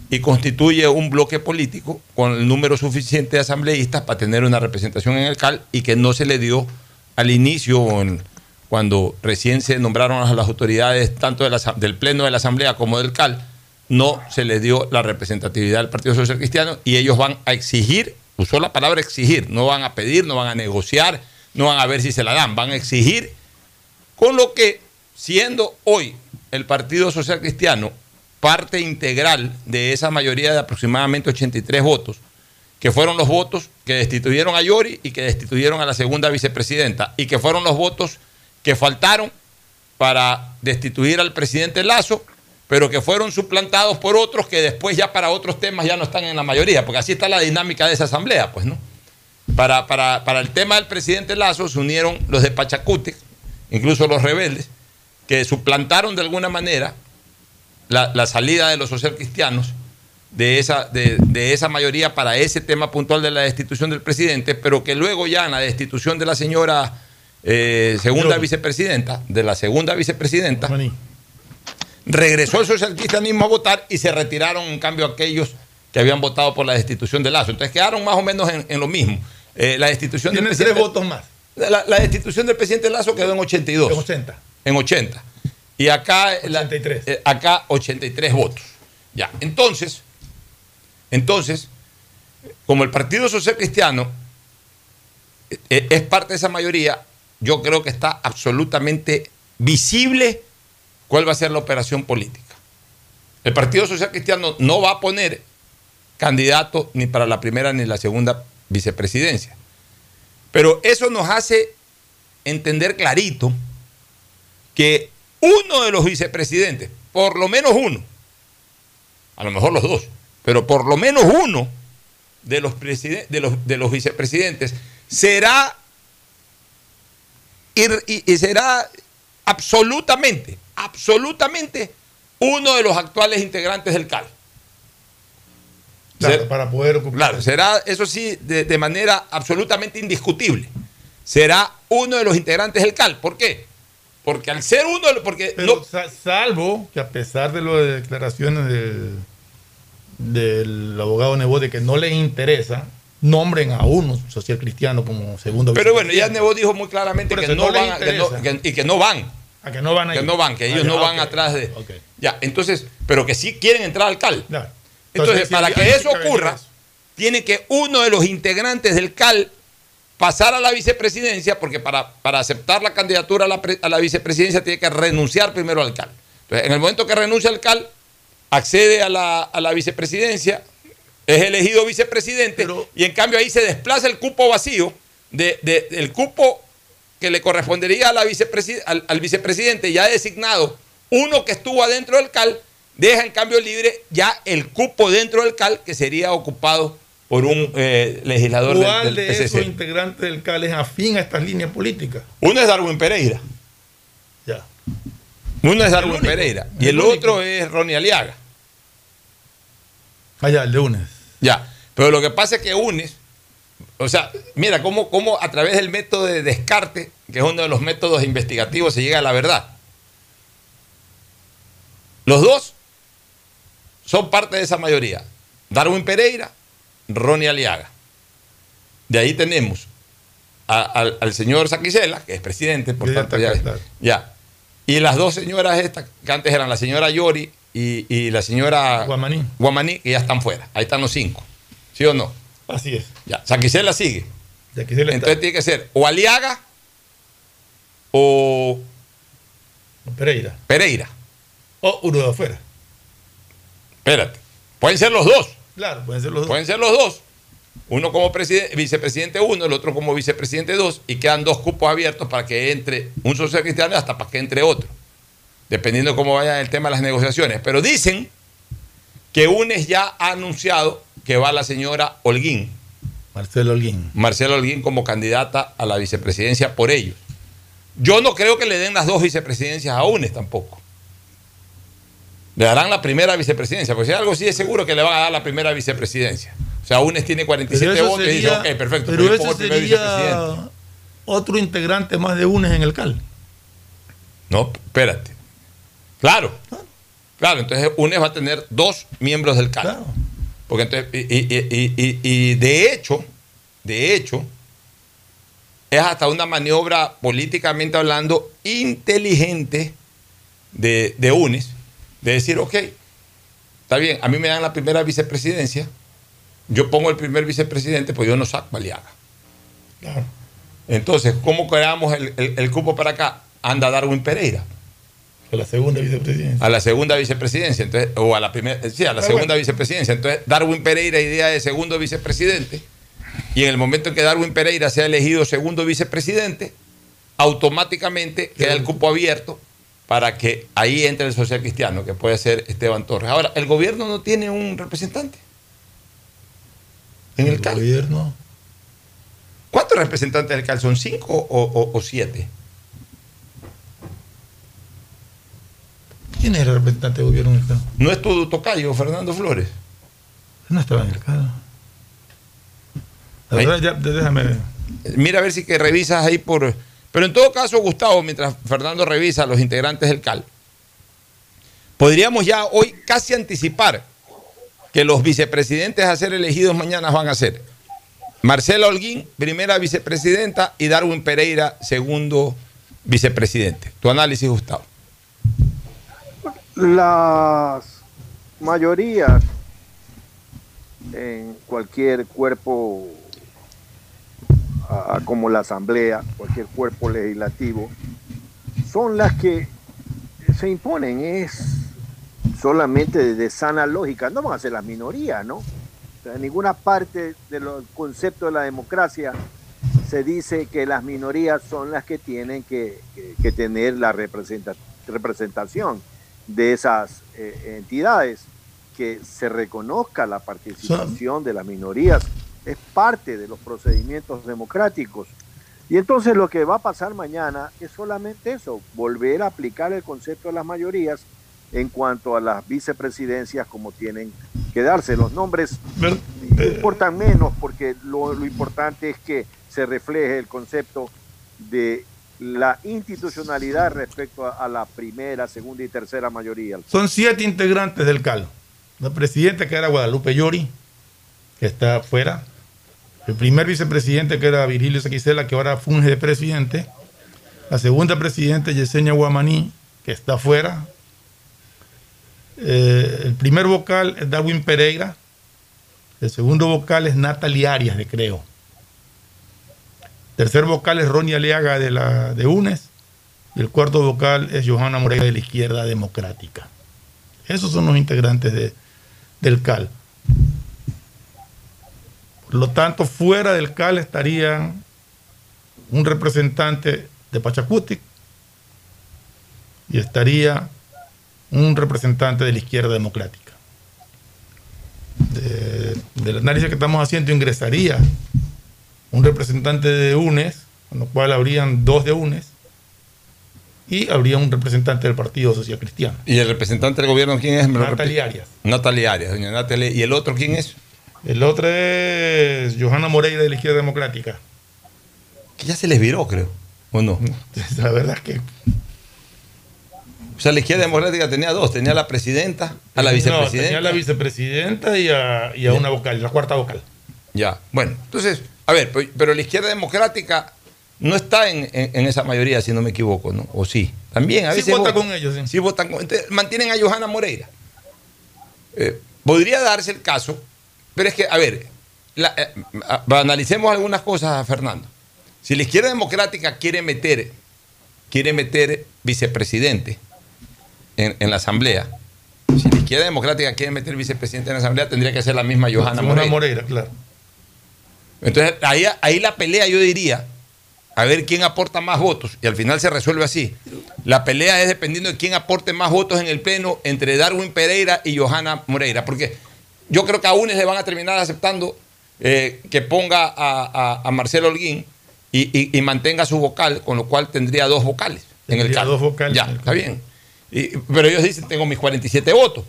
y constituye un bloque político con el número suficiente de asambleístas para tener una representación en el CAL y que no se le dio al inicio cuando recién se nombraron a las autoridades tanto del Pleno de la Asamblea como del CAL, no se les dio la representatividad al Partido Social Cristiano y ellos van a exigir, usó la palabra exigir, no van a pedir, no van a negociar, no van a ver si se la dan, van a exigir, con lo que, siendo hoy el Partido Social Cristiano parte integral de esa mayoría de aproximadamente 83 votos, que fueron los votos que destituyeron a Yori y que destituyeron a la segunda vicepresidenta, y que fueron los votos que faltaron para destituir al presidente Lazo, pero que fueron suplantados por otros que después ya para otros temas ya no están en la mayoría, porque así está la dinámica de esa asamblea, pues, ¿no? Para, para, para el tema del presidente Lazo se unieron los de Pachacute, incluso los rebeldes, que suplantaron de alguna manera la, la salida de los socialcristianos de esa, de, de esa mayoría para ese tema puntual de la destitución del presidente, pero que luego ya en la destitución de la señora eh, segunda vicepresidenta, de la segunda vicepresidenta, regresó el socialcristianismo a votar y se retiraron en cambio aquellos que habían votado por la destitución de Lazo. Entonces quedaron más o menos en, en lo mismo. Eh, la destitución del tres votos más. La, la destitución del presidente Lazo quedó en 82. En 80. En 80. Y acá, la- eh, acá 83 votos. Ya, entonces, entonces, como el Partido Social Cristiano eh, es parte de esa mayoría, yo creo que está absolutamente visible cuál va a ser la operación política. El Partido Social Cristiano no va a poner candidato ni para la primera ni la segunda vicepresidencia. Pero eso nos hace entender clarito que uno de los vicepresidentes, por lo menos uno, a lo mejor los dos, pero por lo menos uno de los, presiden- de los, de los vicepresidentes será, y será absolutamente, absolutamente uno de los actuales integrantes del CAL. Claro, Ser- para poder ocupar. Claro, será, eso sí, de, de manera absolutamente indiscutible. Será uno de los integrantes del CAL. ¿Por qué? Porque al ser uno, porque Pero no- salvo que a pesar de las declaraciones del, del abogado Nebo de que no les interesa, nombren a uno social cristiano como segundo pero bueno, ya. Nebo dijo muy claramente que no, van, a- que no- interesa. que- y que no van. A que no van a Que no van, que Ah, ellos ya, no van ok. atrás de. Ya, entonces, pero que sí quieren entrar al CAL. Claro. Entonces, Entonces, para sí, que ahí eso ocurra, eso. tiene que uno de los integrantes del CAL pasar a la vicepresidencia, porque para, para aceptar la candidatura a la, a la vicepresidencia tiene que renunciar primero al CAL. Entonces, en el momento que renuncia al CAL, accede a la, a la vicepresidencia, es elegido vicepresidente, y en cambio ahí se desplaza el cupo vacío de, de- del cupo que le correspondería a la al, al vicepresidente ya designado, uno que estuvo adentro del CAL, deja en cambio libre ya el cupo dentro del CAL que sería ocupado por un eh, legislador ¿Cuál del de PCC. esos integrantes del CAL es afín a estas líneas políticas? Uno es Darwin Pereira. Ya. Uno es Darwin Pereira. Y el, el único. otro es Ronnie Aliaga. Allá, el de UNES. Ya. Pero lo que pasa es que UNES, o sea, mira cómo, cómo a través del método de descarte, que es uno de los métodos investigativos, se llega a la verdad. Los dos son parte de esa mayoría. Darwin Pereira, Ronnie Aliaga. De ahí tenemos a- al, al señor Saquicela, que es presidente, por ya tanto, ya. Y las dos señoras estas, que antes eran la señora Yori y, y la señora Guamaní. Guamaní, que ya están fuera. Ahí están los cinco. ¿Sí o no? Así es. Ya. Saquicela sigue. Entonces tiene que ser o Aliaga o Pereira. Pereira. O uno de afuera. Espérate. Pueden ser los dos. Claro, pueden ser los dos. Pueden ser los dos. Uno como preside- vicepresidente uno, el otro como vicepresidente dos, y quedan dos cupos abiertos para que entre un socio cristiano hasta para que entre otro. Dependiendo de cómo vaya el tema de las negociaciones. Pero dicen que UNES ya ha anunciado que va la señora Holguín, Marcelo Holguín. Marcela Holguín, como candidata a la vicepresidencia por ellos. Yo no creo que le den las dos vicepresidencias a UNES tampoco. Le darán la primera vicepresidencia, porque si algo sí es seguro que le van a dar la primera vicepresidencia. O sea, UNES tiene 47 Pero eso votos y dice, ok, perfecto, Pero pues yo pongo el primer vicepresidente. otro integrante más de UNES en el CAL. No, espérate. Claro. Claro, entonces UNES va a tener dos miembros del CAL. Porque entonces, y- y- y- y de hecho, de hecho, es hasta una maniobra políticamente hablando inteligente de, de UNES, de decir, ok, está bien, a mí me dan la primera vicepresidencia, yo pongo el primer vicepresidente, pues yo no saco Aliaga. Claro. Entonces, ¿cómo creamos el, el- el cupo para acá? Anda Darwin Pereira. A la segunda vicepresidencia. A la segunda vicepresidencia, entonces, o a la primera, sí, a la segunda bueno. vicepresidencia. Entonces, Darwin Pereira, idea de segundo vicepresidente, y en el momento en que Darwin Pereira sea elegido segundo vicepresidente, automáticamente queda el cupo abierto para que ahí entre el social cristiano, que puede ser Esteban Torres. Ahora, el gobierno no tiene un representante. En el, CAL. gobierno. ¿Cuántos representantes del CAL son? ¿Cinco o, o- o siete? ¿Quién es el representante de gobierno en el CAL? ¿No es tu tocayo, Fernando Flores? No estaba en el CAL. Ya, déjame. Mira a ver si que revisas ahí por... Pero en todo caso, Gustavo, mientras Fernando revisa a los integrantes del CAL, podríamos ya hoy casi anticipar que los vicepresidentes a ser elegidos mañana van a ser Marcela Holguín, primera vicepresidenta, y Darwin Pereira, segundo vicepresidente. Tu análisis, Gustavo. Las mayorías en cualquier cuerpo como la Asamblea, cualquier cuerpo legislativo, son las que se imponen, es solamente de, sana lógica, no van a ser las minorías, ¿no? O sea, en ninguna parte del concepto de la democracia se dice que las minorías son las que tienen que, que- que tener la representa- representación de esas eh, entidades, que se reconozca la participación de las minorías, es parte de los procedimientos democráticos. Y entonces lo que va a pasar mañana es solamente eso, volver a aplicar el concepto de las mayorías en cuanto a las vicepresidencias como tienen que darse. Los nombres importan menos porque lo, lo importante es que se refleje el concepto de la institucionalidad respecto a, a la primera, segunda y tercera mayoría. Son siete integrantes del CAL. La presidenta que era Guadalupe Llori, que está afuera. El primer vicepresidente que era Virgilio Saquicela, que ahora funge de presidente. La segunda presidenta Yesenia Guamaní, que está afuera. Eh, el primer vocal es Darwin Pereira. El segundo vocal es Natalie Arias, de Creo. Tercer vocal es Ronnie Aliaga de, la, de UNES. Y el cuarto vocal es Johanna Moreira de la Izquierda Democrática. Esos son los integrantes de- del CAL. Por lo tanto, fuera del CAL estarían un representante de Pachacutic y estaría un representante de la izquierda democrática. De- del análisis que estamos haciendo ingresaría un representante de UNES, con lo cual habrían dos de UNES, y habría un representante del Partido Social Cristiano. ¿Y el representante del gobierno quién es? ¿Me lo Natalia? Arias. Natalia Arias, doña Natalia. ¿Y el otro quién es? El otro es Johanna Moreira de la Izquierda Democrática. Que ya se les viró, creo. ¿O no? (laughs) La verdad es que O sea, la izquierda democrática tenía dos. Tenía a la presidenta, a la No, vicepresidenta. tenía a la vicepresidenta y a, y a una vocal, la cuarta vocal. Ya, bueno, entonces, a ver, pero, la izquierda democrática no está en, en- en esa mayoría, si no me equivoco, ¿no? O sí. También, a Sí veces. vota votan. con ellos, sí. Sí votan con. entonces, mantienen a Johanna Moreira. Eh, podría darse el caso, pero es que, a ver, la- eh, analicemos algunas cosas, Fernando. Si la izquierda democrática quiere meter, quiere meter vicepresidente en, en la asamblea, si la izquierda democrática quiere meter vicepresidente en la asamblea, tendría que ser la misma Johanna Johanna Moreira. Moreira, claro. Entonces, ahí, ahí la pelea, yo diría, a ver quién aporta más votos, y al final se resuelve así. La pelea es dependiendo de quién aporte más votos en el Pleno entre Darwin Pereira y Johanna Moreira, porque yo creo que a UNES le van a terminar aceptando eh, que ponga a, a- a Marcelo Holguín y, y- y mantenga su vocal, con lo cual tendría dos vocales en el cargo. dos vocales Ya, está bien. Y- pero ellos dicen, tengo mis 47 votos.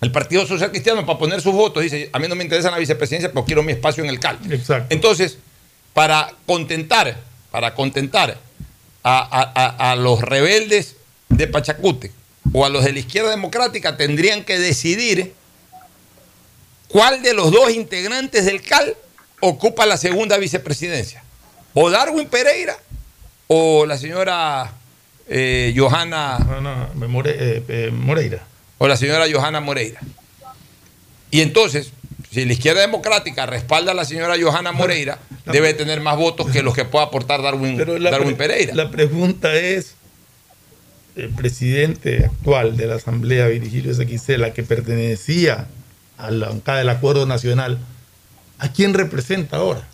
El Partido Social Cristiano, para poner sus votos, dice, a mí no me interesa la vicepresidencia, pero quiero mi espacio en el CAL. Exacto. Entonces, para contentar, para contentar a- a los rebeldes de Pachacute o a los de la izquierda democrática, tendrían que decidir cuál de los dos integrantes del CAL ocupa la segunda vicepresidencia. O Darwin Pereira o la señora eh, Johanna Johanna More- eh, eh, Moreira. o la señora Johanna Moreira. Y entonces, si la izquierda democrática respalda a la señora Johanna Moreira, debe tener más votos que los que pueda aportar Darwin, Pero la, Darwin pre- Pereira. la pregunta es, el presidente actual de la Asamblea, Virgilio Sequicela, que pertenecía a la bancada del Acuerdo Nacional, ¿a quién representa ahora?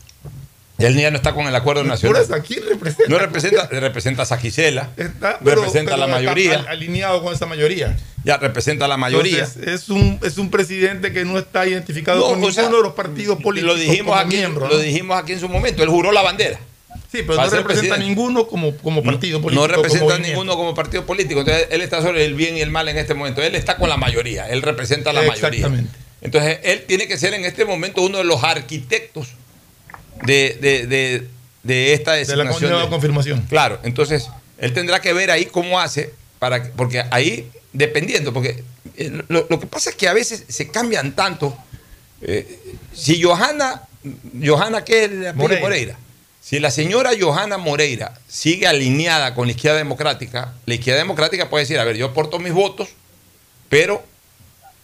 Él ya no está con el acuerdo Por nacional. eso, ¿a quién representa? No representa, representa a Saquicela, Está- pero- representa a la mayoría. al- alineado con esa mayoría. ya representa a la mayoría. Entonces, es, un, es un presidente que no está identificado No, con ninguno sea, de los partidos políticos. lo dijimos como aquí, miembro, lo dijimos aquí en su momento. Él juró la bandera. Sí, pero no representa presidente. ninguno como, como partido político. No representa a ninguno como partido político. Entonces él está sobre el bien y el mal en este momento. Él está con la mayoría. Él representa a la mayoría. Exactamente. Entonces él tiene que ser en este momento uno de los arquitectos de, de- de- de esta De la designación. de- confirmación. Claro, entonces él tendrá que ver ahí cómo hace, para que- porque ahí, dependiendo, porque eh, lo, lo que pasa es que a veces se cambian tanto. Eh, si Johanna, Johanna, ¿qué es apellido? Moreira. Moreira? Si la señora Johanna Moreira sigue alineada con la izquierda democrática, la izquierda democrática puede decir, a ver, yo aporto mis votos, pero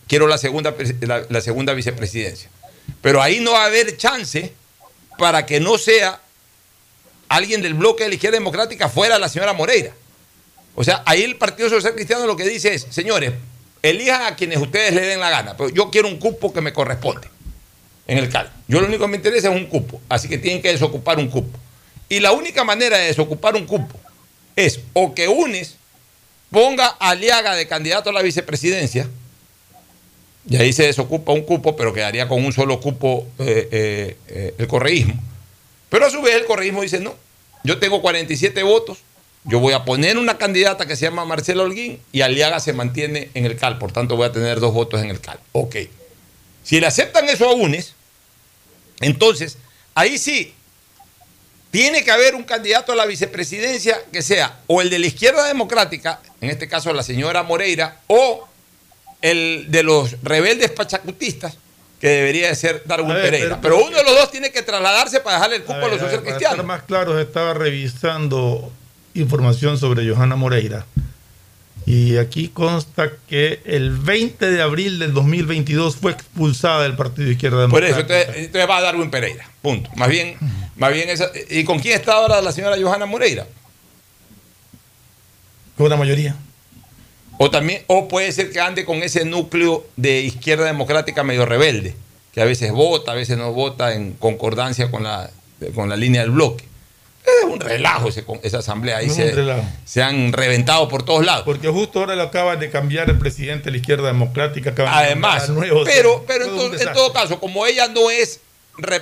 quiero la segunda, la, segunda vicepresidencia. Pero ahí no va a haber chance para que no sea alguien del bloque de la izquierda democrática fuera la señora Moreira. O sea, ahí el Partido Social Cristiano lo que dice es, señores, elijan a quienes ustedes le den la gana, pero yo quiero un cupo que me corresponde en el CAL. Yo lo único que me interesa es un cupo, así que tienen que desocupar un cupo. Y la única manera de desocupar un cupo es o que UNES ponga Aliaga de candidato a la vicepresidencia, y ahí se desocupa un cupo, pero quedaría con un solo cupo eh, eh, eh, el correísmo. Pero a su vez el correísmo dice, no, yo tengo 47 votos, yo voy a poner una candidata que se llama Marcela Holguín y Aliaga se mantiene en el CAL, por tanto voy a tener dos votos en el CAL. Ok. Si le aceptan eso a UNES, entonces ahí sí tiene que haber un candidato a la vicepresidencia que sea o el de la izquierda democrática, en este caso la señora Moreira, o el de los rebeldes pachacutistas, que debería de ser Darwin ver, Pereira. pero- Pero, uno de los dos tiene que trasladarse para dejarle el cupo a, ver, los ver, social para cristianos. estar más claros, estaba revisando información sobre Johanna Moreira. Y aquí consta que el 20 de abril del 2022 fue expulsada del Partido de Izquierda Por Democrática. eso, entonces, entonces va a Darwin Pereira. Punto. Más bien, más bien esa- ¿Y con quién está ahora la señora Johanna Moreira? Con una mayoría. O también, o puede ser que ande con ese núcleo de izquierda democrática medio rebelde, que a veces vota, a veces no vota en concordancia con la, con la línea del bloque. Es un relajo ese esa asamblea. Ahí No se, se han reventado por todos lados. Porque justo ahora lo acaba de cambiar el presidente de la izquierda democrática. Además, nuevo, pero, pero todo en, to- en todo caso, como ella no es.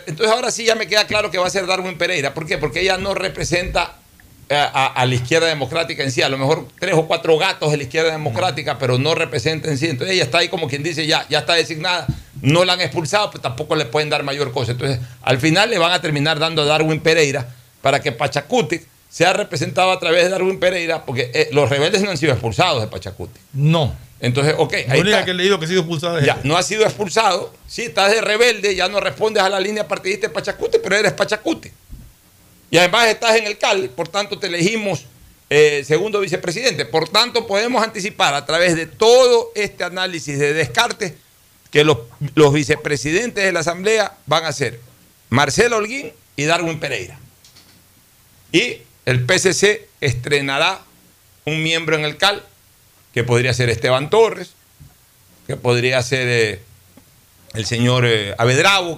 Entonces ahora sí ya me queda claro que va a ser Darwin Pereira. ¿Por qué? Porque ella no representa a, a la izquierda democrática en sí. A lo mejor tres o cuatro gatos de la izquierda democrática, pero no representa en sí. Entonces ella está ahí como quien dice, ya, ya está designada. No la han expulsado, pues tampoco le pueden dar mayor cosa. Entonces, al final le van a terminar dando a Darwin Pereira para que Pachacutic sea representado a través de Darwin Pereira, porque eh, los rebeldes no han sido expulsados de Pachacutic. No. Entonces, ok, La ahí única está. que he leído que ha sido expulsada es Ya, no has sido expulsado. Sí, estás de rebelde, ya no respondes a la línea partidista de Pachacute, pero eres Pachacute. Y además estás en el CAL, por tanto te elegimos eh, segundo vicepresidente. Por tanto, podemos anticipar a través de todo este análisis de descarte que los, los vicepresidentes de la Asamblea van a ser Marcelo Holguín y Darwin Pereira. Y el PCC estrenará un miembro en el CAL, que podría ser Esteban Torres, que podría ser eh, el señor eh,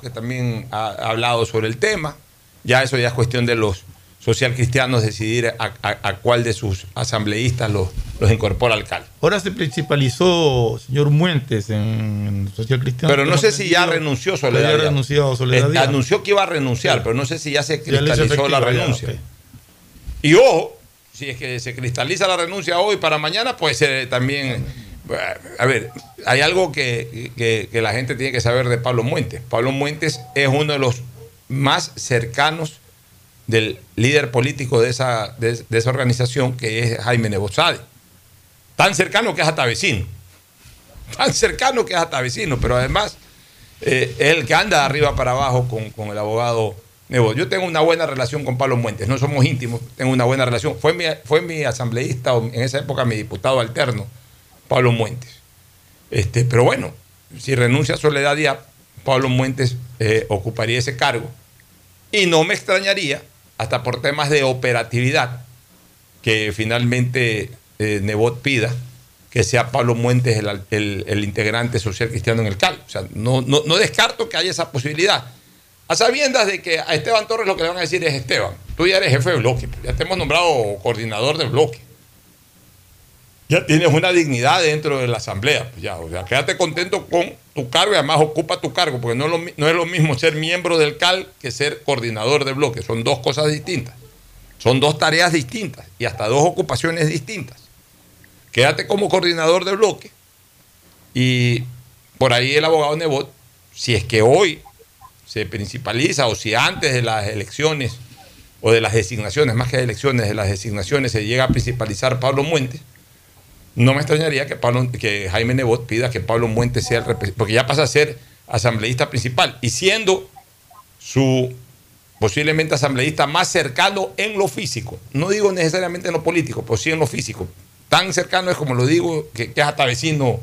que también ha hablado sobre el tema. Ya eso ya es cuestión de los socialcristianos decidir a, a- a cuál de sus asambleístas los, los incorpora al CAL. Ahora se principalizó señor Muentes en Social Cristiano. Pero no sé si ya renunció Soledad. Díaz. renunciado Soledad Eh. Anunció que iba a renunciar, pero no sé si ya se Ya cristalizó la ya, renuncia. Y ojo, si es que se cristaliza la renuncia hoy para mañana, puede ser también. A ver, hay algo que, que- que la gente tiene que saber de Pablo Muentes. Pablo Muentes es uno de los más cercanos del líder político de esa, de, esa organización, que es Jaime Nebozade. Tan cercano que es hasta vecino. Tan cercano que es hasta vecino, pero además eh, es el que anda de arriba para abajo con, con el abogado Nebo. Yo tengo una buena relación con Pablo Muentes, no somos íntimos, tengo una buena relación. Fue mi, fue mi asambleísta, en esa época mi diputado alterno, Pablo Muentes. Este, pero bueno, si renuncia a Soledad Díaz, Pablo Muentes eh, ocuparía ese cargo. Y no me extrañaría, hasta por temas de operatividad, que finalmente eh, Nebot pida que sea Pablo Muentes el, integrante social cristiano en el CAL. O sea, no, no, no descarto que haya esa posibilidad. A sabiendas de que a Esteban Torres lo que le van a decir es, Esteban, tú ya eres jefe de bloque, ya te hemos nombrado coordinador del bloque. Ya tienes una dignidad dentro de la asamblea. pues ya, o sea, quédate contento con tu cargo y además ocupa tu cargo, porque no es, lo, no es lo mismo ser miembro del CAL que ser coordinador de bloque. Son dos cosas distintas. Son dos tareas distintas y hasta dos ocupaciones distintas. Quédate como coordinador de bloque y por ahí el abogado Nebot, si es que hoy se principaliza o si antes de las elecciones o de las designaciones, más que elecciones, de las designaciones se llega a principalizar Pablo Muentes, no me extrañaría que, Pablo, que Jaime Nebot pida que Pablo Muentes sea el representante, porque ya pasa a ser asambleísta principal y siendo su posiblemente asambleísta más cercano en lo físico, no digo necesariamente en lo político, pero sí en lo físico. Tan cercano es como lo digo, que, que hasta vecino,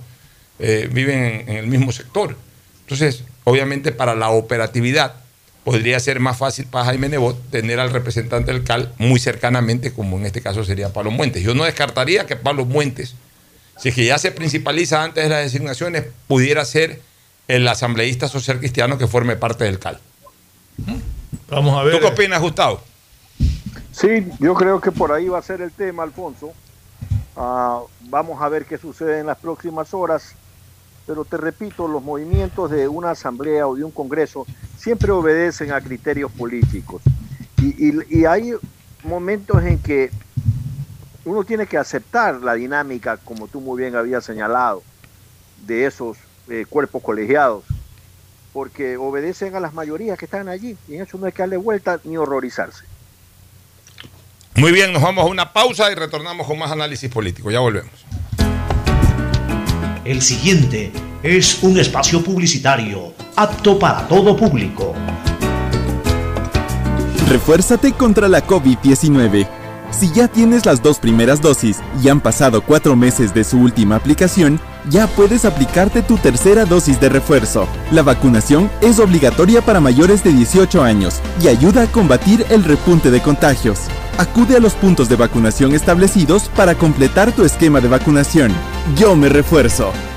eh, viven en, en el mismo sector. Entonces, obviamente para la operatividad podría ser más fácil para Jaime Nebot tener al representante del CAL muy cercanamente, como en este caso sería Pablo Muentes. Yo no descartaría que Pablo Muentes, si es que ya se principaliza antes de las designaciones, pudiera ser el asambleísta social cristiano que forme parte del CAL. Vamos a ver. ¿Tú qué opinas, Gustavo? Sí, yo creo que por ahí va a ser el tema, Alfonso. Ah, vamos a ver qué sucede en las próximas horas. Pero te repito, los movimientos de una asamblea o de un congreso siempre obedecen a criterios políticos. Y, hay momentos en que uno tiene que aceptar la dinámica, como tú muy bien habías señalado, de esos eh, cuerpos colegiados, porque obedecen a las mayorías que están allí. Y en eso no hay que darle vuelta ni horrorizarse. Muy bien, nos vamos a una pausa y retornamos con más análisis político. Ya volvemos. El siguiente es un espacio publicitario apto para todo público. Refuérzate contra la COVID-19. Si ya tienes las dos primeras dosis y han pasado cuatro meses de su última aplicación, ya puedes aplicarte tu tercera dosis de refuerzo. La vacunación es obligatoria para mayores de 18 años y ayuda a combatir el repunte de contagios. Acude a los puntos de vacunación establecidos para completar tu esquema de vacunación. Yo me refuerzo.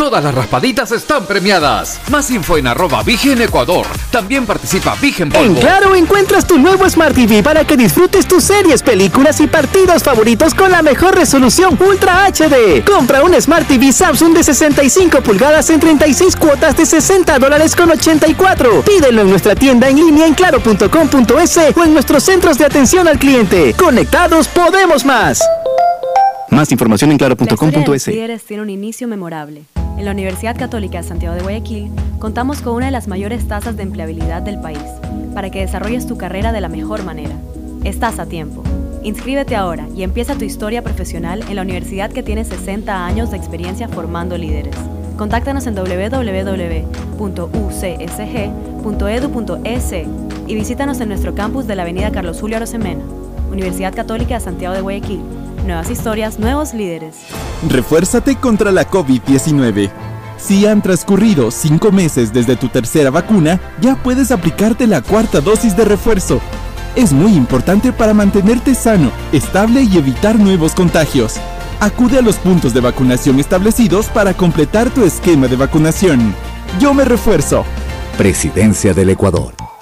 Todas las raspaditas están premiadas. Más info en arroba Vigen Ecuador. También participa Vigen En Polvo. Claro encuentras tu nuevo Smart TV para que disfrutes tus series, películas y partidos favoritos con la mejor resolución Ultra HD. Compra un Smart TV Samsung de 65 pulgadas en 36 cuotas de 60 dólares con 84. Pídelo en nuestra tienda en línea en claro.com.es o en nuestros centros de atención al cliente. Conectados podemos más. Más información en claro.com.es. líderes tiene un inicio memorable. En la Universidad Católica de Santiago de Guayaquil contamos con una de las mayores tasas de empleabilidad del país para que desarrolles tu carrera de la mejor manera. Estás a tiempo. Inscríbete ahora y empieza tu historia profesional en la universidad que tiene 60 años de experiencia formando líderes. Contáctanos en www.ucsg.edu.es y visítanos en nuestro campus de la Avenida Carlos Julio Arosemena. Universidad Católica de Santiago de Guayaquil. Nuevas historias, nuevos líderes. Refuérzate contra la COVID-19. Si han transcurrido cinco meses desde tu tercera vacuna, ya puedes aplicarte la cuarta dosis de refuerzo. Es muy importante para mantenerte sano, estable y evitar nuevos contagios. Acude a los puntos de vacunación establecidos para completar tu esquema de vacunación. Yo me refuerzo. Presidencia del Ecuador.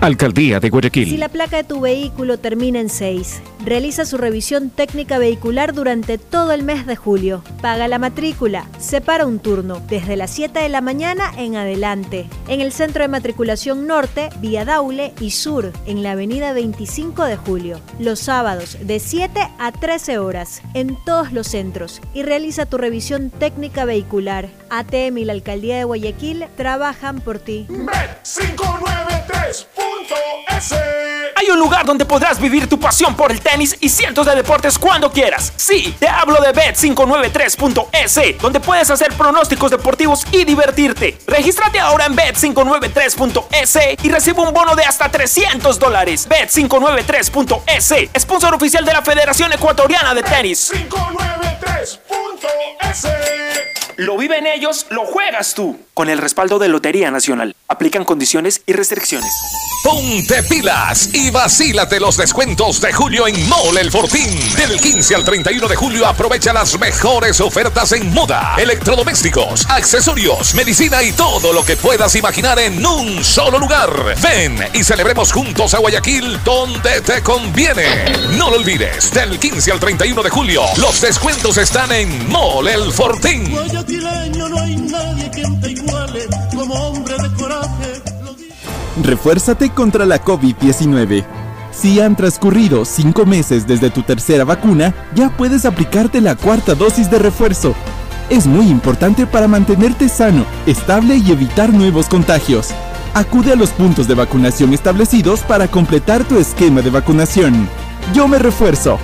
Alcaldía de Guayaquil. Si la placa de tu vehículo termina en 6, realiza su revisión técnica vehicular durante todo el mes de julio. Paga la matrícula, separa un turno desde las 7 de la mañana en adelante. En el centro de matriculación norte, vía Daule y sur, en la avenida 25 de julio. Los sábados de 7 a 13 horas, en todos los centros. Y realiza tu revisión técnica vehicular. ATM y la Alcaldía de Guayaquil trabajan por ti. 593.es Hay un lugar donde podrás vivir tu pasión por el tenis y cientos de deportes cuando quieras. Sí, te hablo de Bet593.es, donde puedes hacer pronósticos deportivos y divertirte. Regístrate ahora en Bet593.es y recibe un bono de hasta 300 dólares. Bet593.es, sponsor oficial de la Federación Ecuatoriana de Tenis. 593.es Lo viven ellos, lo juegas tú. Con el respaldo de Lotería Nacional. Aplican condiciones y restricciones. Ponte pilas y vacílate los descuentos de julio en Mole El Fortín. Del 15 al 31 de julio aprovecha las mejores ofertas en moda, electrodomésticos, accesorios, medicina y todo lo que puedas imaginar en un solo lugar. Ven y celebremos juntos a Guayaquil donde te conviene. No lo olvides, del 15 al 31 de julio los descuentos están en Mole El Fortín. Guayaquileño no hay nadie quien te iguale como hombre de coraje. Refuérzate contra la COVID-19. Si han transcurrido cinco meses desde tu tercera vacuna, ya puedes aplicarte la cuarta dosis de refuerzo. Es muy importante para mantenerte sano, estable y evitar nuevos contagios. Acude a los puntos de vacunación establecidos para completar tu esquema de vacunación. Yo me refuerzo.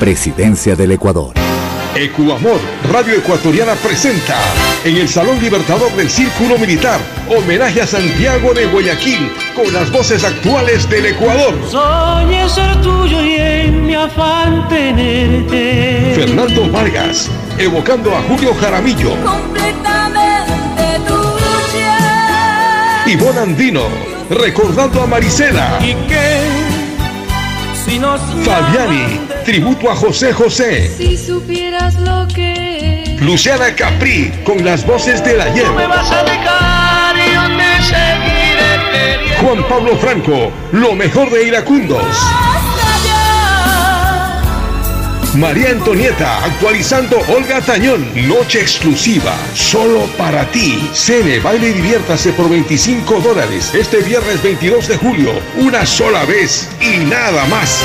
Presidencia del Ecuador. Ecuamor, Radio Ecuatoriana presenta en el Salón Libertador del Círculo Militar, homenaje a Santiago de Guayaquil con las voces actuales del Ecuador. Soñé ser tuyo y en mi afán tenerte. Fernando Vargas, evocando a Julio Jaramillo. Completamente tuya. Ivonne Andino, recordando a Marisela. Y que si nos Fabiani, tributo a José José. Si supieras lo que Luciana Capri, con las voces del ayer. no me vas a dejar y yo te seguiré queriendo. Juan Pablo Franco, lo mejor de Iracundos. María Antonieta, actualizando Olga Tañón. Noche exclusiva, solo para ti. Cene, baile y diviértase por 25 dólares. Este viernes 22 de julio, una sola vez y nada más.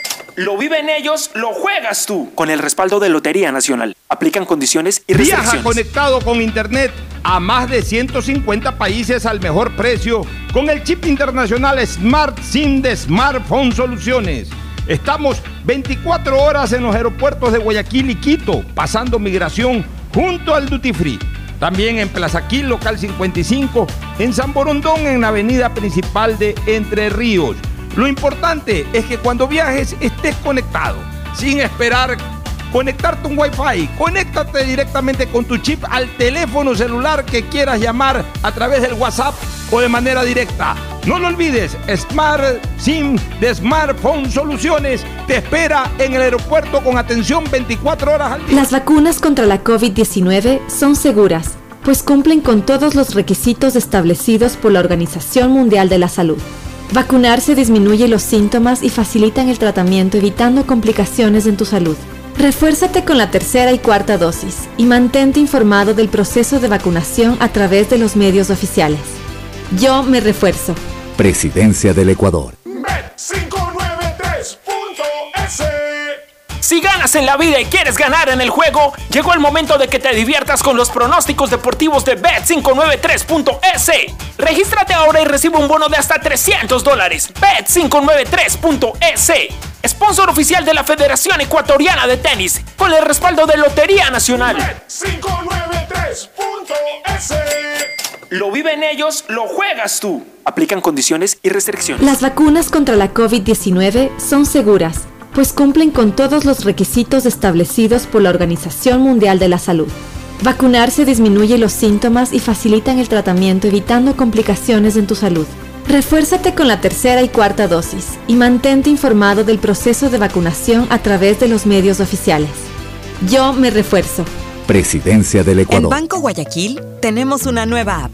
Lo viven ellos, lo juegas tú. Con el respaldo de Lotería Nacional. Aplican condiciones y Viaja restricciones. conectado con Internet a más de 150 países al mejor precio con el chip internacional Smart SIM de Smartphone Soluciones. Estamos 24 horas en los aeropuertos de Guayaquil y Quito, pasando migración junto al Duty Free. También en Plaza Quil, local 55, en San Borondón, en la avenida principal de Entre Ríos. Lo importante es que cuando viajes estés conectado, sin esperar conectarte un Wi-Fi. Conéctate directamente con tu chip al teléfono celular que quieras llamar a través del WhatsApp o de manera directa. No lo olvides, Smart SIM de Smartphone Soluciones te espera en el aeropuerto con atención 24 horas al día. Las vacunas contra la COVID-19 son seguras, pues cumplen con todos los requisitos establecidos por la Organización Mundial de la Salud. Vacunarse disminuye los síntomas y facilitan el tratamiento evitando complicaciones en tu salud. Refuérzate con la tercera y cuarta dosis y mantente informado del proceso de vacunación a través de los medios oficiales. Yo me refuerzo. Presidencia del Ecuador. Bet593.es Si ganas en la vida y quieres ganar en el juego, llegó el momento de que te diviertas con los pronósticos deportivos de Bet593.es. Regístrate ahora y recibe un bono de hasta 300 dólares. Bet593.es. Sponsor oficial de la Federación Ecuatoriana de Tenis, con el respaldo de Lotería Nacional. Bet593.es Lo viven ellos, lo juegas tú. Aplican condiciones y restricciones. Las vacunas contra la COVID-19 son seguras, pues cumplen con todos los requisitos establecidos por la Organización Mundial de la Salud. Vacunarse disminuye los síntomas y facilitan el tratamiento evitando complicaciones en tu salud. Refuérzate con la tercera y cuarta dosis y mantente informado del proceso de vacunación a través de los medios oficiales. Yo me refuerzo. Presidencia del En Ecuador. Banco Guayaquil tenemos una nueva app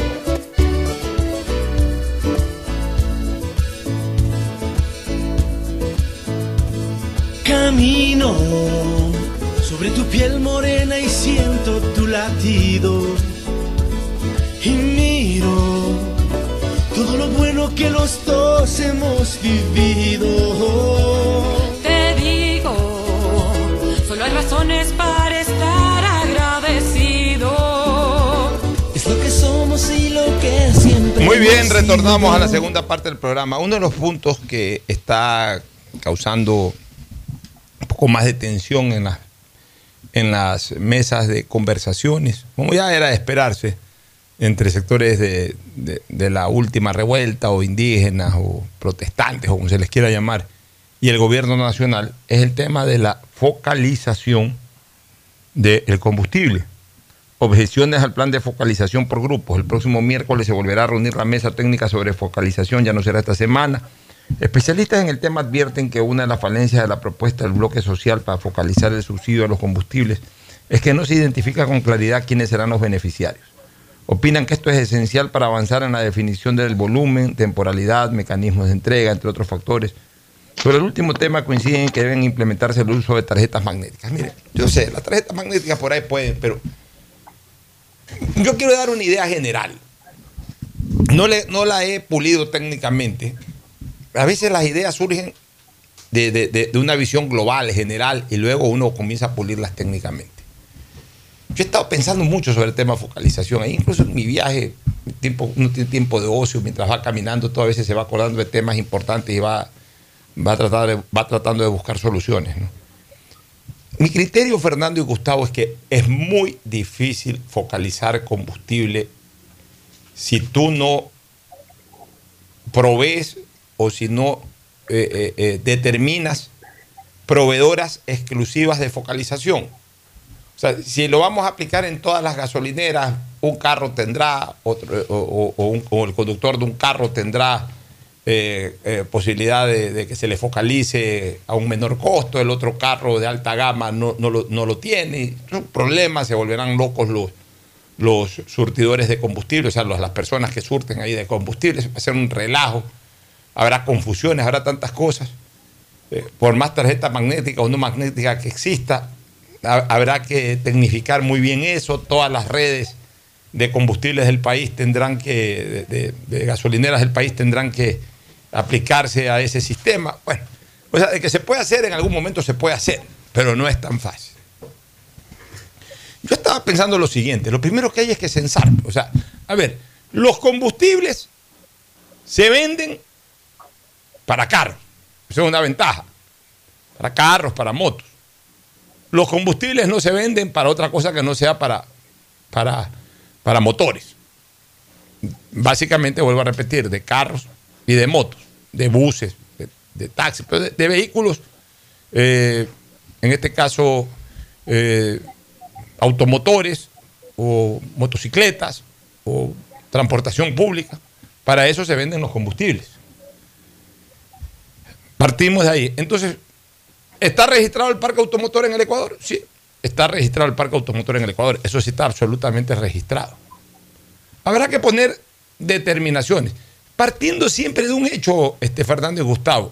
Camino sobre tu piel morena y siento tu latido. Y miro todo lo bueno que los dos hemos vivido. Te digo, solo hay razones para estar agradecido. Es lo que somos y lo que siempre. Muy bien, hemos retornamos sido. a la segunda parte del programa. Uno de los puntos que está causando poco más de tensión en, las en las mesas de conversaciones, como ya era de esperarse, entre sectores de, de- de la última revuelta o indígenas o protestantes o como se les quiera llamar, y el gobierno nacional, es el tema de la focalización del combustible. Objeciones al plan de focalización por grupos. El próximo miércoles se volverá a reunir la mesa técnica sobre focalización, ya no será esta semana. Especialistas en el tema advierten que una de las falencias de la propuesta del bloque social para focalizar el subsidio a los combustibles es que no se identifica con claridad quiénes serán los beneficiarios. Opinan que esto es esencial para avanzar en la definición del volumen, temporalidad, mecanismos de entrega, entre otros factores. Sobre el último tema coinciden en que deben implementarse el uso de tarjetas magnéticas. Mire, yo sé, las tarjetas magnéticas por ahí pueden, pero yo quiero dar una idea general. No, le, no la he pulido técnicamente. A veces las ideas surgen de, de- de- una visión global, general, y luego uno comienza a pulirlas técnicamente. Yo he estado pensando mucho sobre el tema de focalización. Ahí incluso en mi viaje, tiempo, uno tiene tiempo de ocio, mientras va caminando, todas veces se va acordando de temas importantes y va, va, a tratar de- va tratando de buscar soluciones. Mi criterio, Fernando y Gustavo, es que es muy difícil focalizar combustible si tú no provees o si no eh, eh, eh, determinas proveedoras exclusivas de focalización. O sea, si lo vamos a aplicar en todas las gasolineras, un carro tendrá, o, o- el conductor de un carro tendrá posibilidad de, que se le focalice a un menor costo, el otro carro de alta gama no, no lo, no lo tiene. Es un problema, se volverán locos los, los surtidores de combustible, o sea, las personas que surten ahí de combustible, va a ser un relajo, habrá confusiones, habrá tantas cosas. Eh, por más tarjeta magnética o no magnética que exista, ha- habrá que tecnificar muy bien eso, todas las redes de combustibles del país tendrán que, de, de- de gasolineras del país tendrán que aplicarse a ese sistema. Bueno, o sea, de que se puede hacer, en algún momento se puede hacer, pero no es tan fácil. Yo estaba pensando lo siguiente, lo primero que hay es que censar. O sea, a ver, los combustibles se venden para carros. Eso es una ventaja. Para carros, para motos. Los combustibles no se venden para otra cosa que no sea para, para, para motores. Básicamente, vuelvo a repetir, de carros y de motos, de buses, de, taxis, pero de, de vehículos, eh, en este caso, eh, automotores o motocicletas o transportación pública. Para eso se venden los combustibles. Partimos de ahí. Entonces, ¿está registrado el parque automotor en el Ecuador? Sí, está registrado el parque automotor en el Ecuador. Eso sí está absolutamente registrado. Habrá que poner determinaciones, partiendo siempre de un hecho, este, Fernando y Gustavo,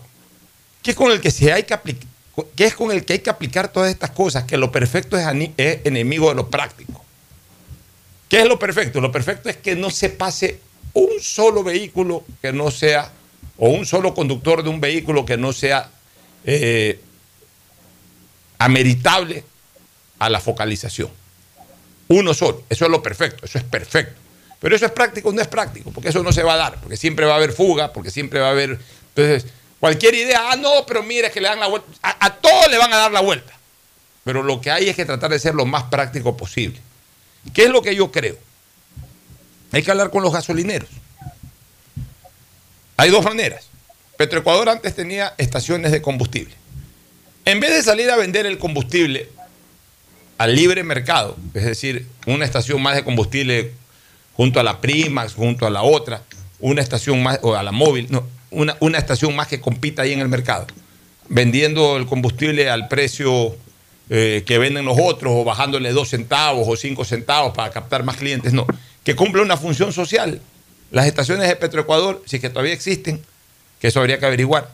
que es con el que se hay que aplicar, que es con el que hay que aplicar todas estas cosas, que lo perfecto es, es enemigo de lo práctico. ¿Qué es lo perfecto? Lo perfecto es que no se pase un solo vehículo que no sea o un solo conductor de un vehículo que no sea eh, ameritable a la focalización. Uno solo, eso es lo perfecto, eso es perfecto. Pero eso es práctico, no es práctico, porque eso no se va a dar, porque siempre va a haber fuga, porque siempre va a haber... Entonces, cualquier idea, ah, no, pero mire que le dan la vuelta, a todos le van a dar la vuelta. Pero lo que hay es que tratar de ser lo más práctico posible. ¿Qué es lo que yo creo? Hay que hablar con los gasolineros. Hay dos maneras. Petroecuador antes tenía estaciones de combustible. En vez de salir a vender el combustible al libre mercado, es decir, una estación más de combustible junto a la Primax, junto a la otra, una estación más, o a la móvil, no, una, una estación más que compita ahí en el mercado, vendiendo el combustible al precio eh, que venden los otros, o bajándole dos centavos o cinco centavos para captar más clientes, no, que cumple una función social. Las estaciones de Petroecuador, si es que todavía existen, que eso habría que averiguar,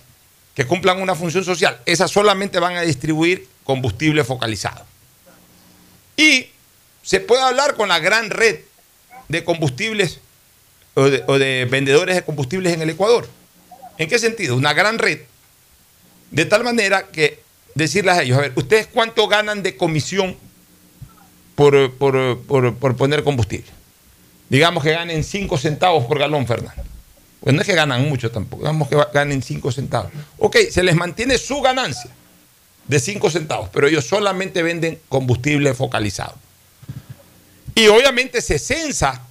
que cumplan una función social, esas solamente van a distribuir combustible focalizado. Y se puede hablar con la gran red de combustibles o de, vendedores de combustibles en el Ecuador. ¿En qué sentido? Una gran red, de tal manera que decirles a ellos, a ver, ¿ustedes cuánto ganan de comisión por- por- por poner combustible? Digamos que ganen 5 centavos por galón, Fernando. Pues no es que ganan mucho tampoco, digamos que ganen 5 centavos. Ok, se les mantiene su ganancia de 5 centavos, pero ellos solamente venden combustible focalizado. Y obviamente se censa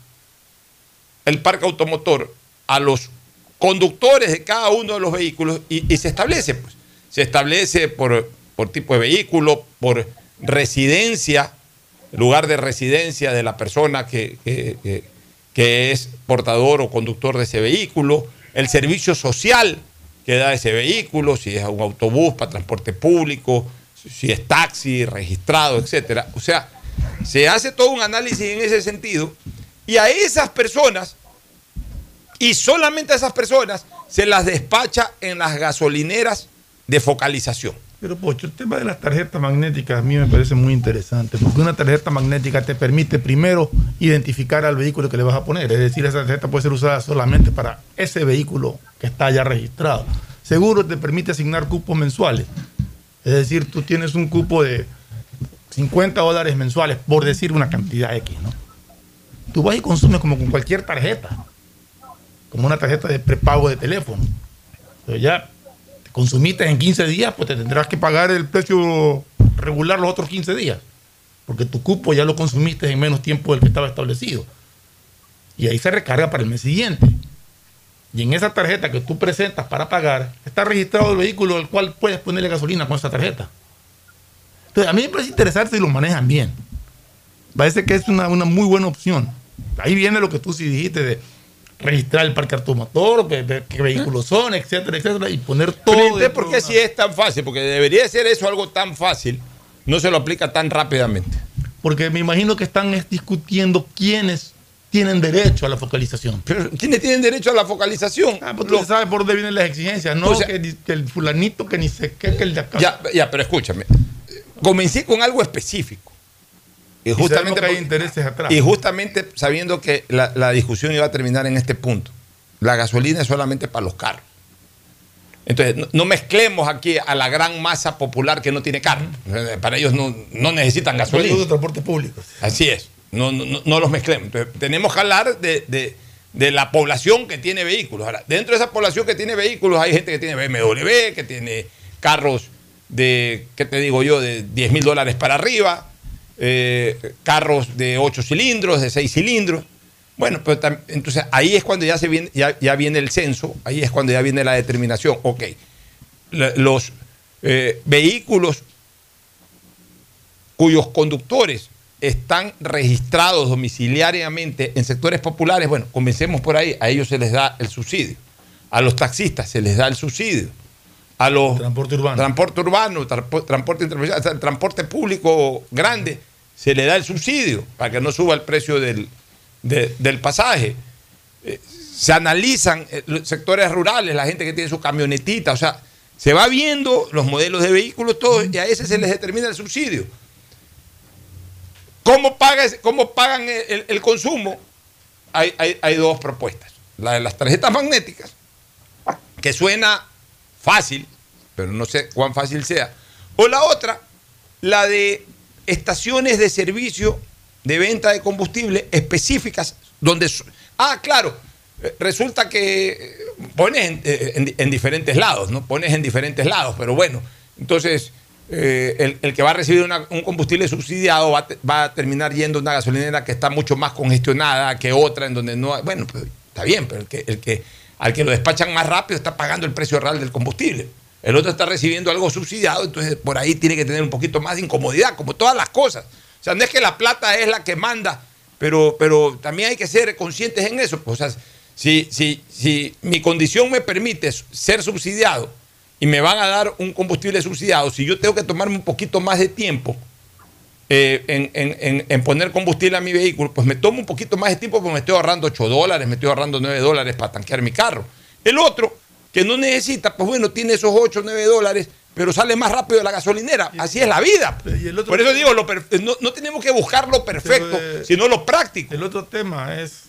el parque automotor a los conductores de cada uno de los vehículos y, y se establece, pues, se establece por, por tipo de vehículo, por residencia, lugar de residencia de la persona que, que- es portador o conductor de ese vehículo, el servicio social que da ese vehículo, si es un autobús para transporte público, si es taxi, registrado, etcétera. O sea, se hace todo un análisis en ese sentido y a esas personas, y solamente a esas personas, se las despacha en las gasolineras de focalización. Pero Pocho, el tema de las tarjetas magnéticas a mí me parece muy interesante, porque una tarjeta magnética te permite primero identificar al vehículo que le vas a poner, es decir, esa tarjeta puede ser usada solamente para ese vehículo que está ya registrado. Seguro te permite asignar cupos mensuales, es decir, tú tienes un cupo de 50 dólares mensuales, por decir una cantidad X, ¿no? Tú vas y consumes como con cualquier tarjeta, como una tarjeta de prepago de teléfono. Pero ya consumiste en 15 días, pues te tendrás que pagar el precio regular los otros 15 días, porque tu cupo ya lo consumiste en menos tiempo del que estaba establecido. Y ahí se recarga para el mes siguiente. Y en esa tarjeta que tú presentas para pagar, está registrado el vehículo al cual puedes ponerle gasolina con esa tarjeta. Entonces, a mí me parece interesante si lo manejan bien. Parece que es una, una muy buena opción. Ahí viene lo que tú sí dijiste de registrar el parque automotor, qué vehículos son, etcétera, etcétera, y poner todo. Pero ¿y usted dentro por qué una- si es tan fácil? Porque debería ser eso algo tan fácil, no se lo aplica tan rápidamente. Porque me imagino que están es, discutiendo quiénes tienen derecho a la focalización. Pero ¿quiénes tienen derecho a la focalización? Ah, pues tú sabes por dónde vienen las exigencias, no O sea- que, que el fulanito que ni sé qué, que el de acá. Ya, ya, pero escúchame. Comencé con algo específico. Y justamente, que hay intereses atrás. y justamente sabiendo que la, la discusión iba a terminar en este punto. La gasolina es solamente para los carros. Entonces, no, no mezclemos aquí a la gran masa popular que no tiene carro. Para ellos no, no necesitan gasolina. de transporte público. Así es. No, no, no- no los mezclemos. Entonces, tenemos que hablar de, de- de la población que tiene vehículos. Ahora, dentro de esa población que tiene vehículos hay gente que tiene BMW, que tiene carros de, ¿qué te digo yo?, de 10 mil dólares para arriba, eh, carros de 8 cilindros, de 6 cilindros. Bueno, pues entonces ahí es cuando ya, se viene, ya, viene el censo, ahí es cuando ya viene la determinación. Ok, los eh, vehículos cuyos conductores están registrados domiciliariamente en sectores populares, bueno, comencemos por ahí, a ellos se les da el subsidio. A los taxistas se les da el subsidio. A los transporte urbano, transporte urbano, tranpo- transporte interprovincial, hasta el transporte público grande, se le da el subsidio para que no suba el precio del, de- del pasaje. Eh, se analizan eh, los sectores rurales, la gente que tiene su camionetita, o sea, se va viendo los modelos de vehículos, todos, y a ese se les determina el subsidio. ¿Cómo, paga cómo pagan el, el- el consumo? Hay, hay- hay dos propuestas. La de las tarjetas magnéticas, que suena fácil, pero no sé cuán fácil sea. O la otra, la de estaciones de servicio de venta de combustible específicas donde... Ah, claro, eh, resulta que eh, pones en, eh, en- en diferentes lados, ¿no? Pones en diferentes lados, pero bueno, entonces el, que va a recibir un combustible subsidiado va va a terminar yendo a una gasolinera que está mucho más congestionada que otra en donde no hay... Bueno, pues, está bien, pero el que, el que, al que lo despachan más rápido está pagando el precio real del combustible. El otro está recibiendo algo subsidiado, entonces por ahí tiene que tener un poquito más de incomodidad, como todas las cosas. O sea, no es que la plata es la que manda, pero, pero también hay que ser conscientes en eso. O sea, si, si, si mi condición me permite ser subsidiado y me van a dar un combustible subsidiado, si yo tengo que tomarme un poquito más de tiempo eh, en, en- en- poner combustible a mi vehículo, pues me tomo un poquito más de tiempo porque me estoy ahorrando 8 dólares, me estoy ahorrando 9 dólares para tanquear mi carro. El otro, que no necesita, pues bueno, tiene esos 8 o 9 dólares, pero sale más rápido de la gasolinera. Así es la vida. Por eso digo, lo per- no, no tenemos que buscar lo perfecto, eh, sino lo práctico. El otro tema es,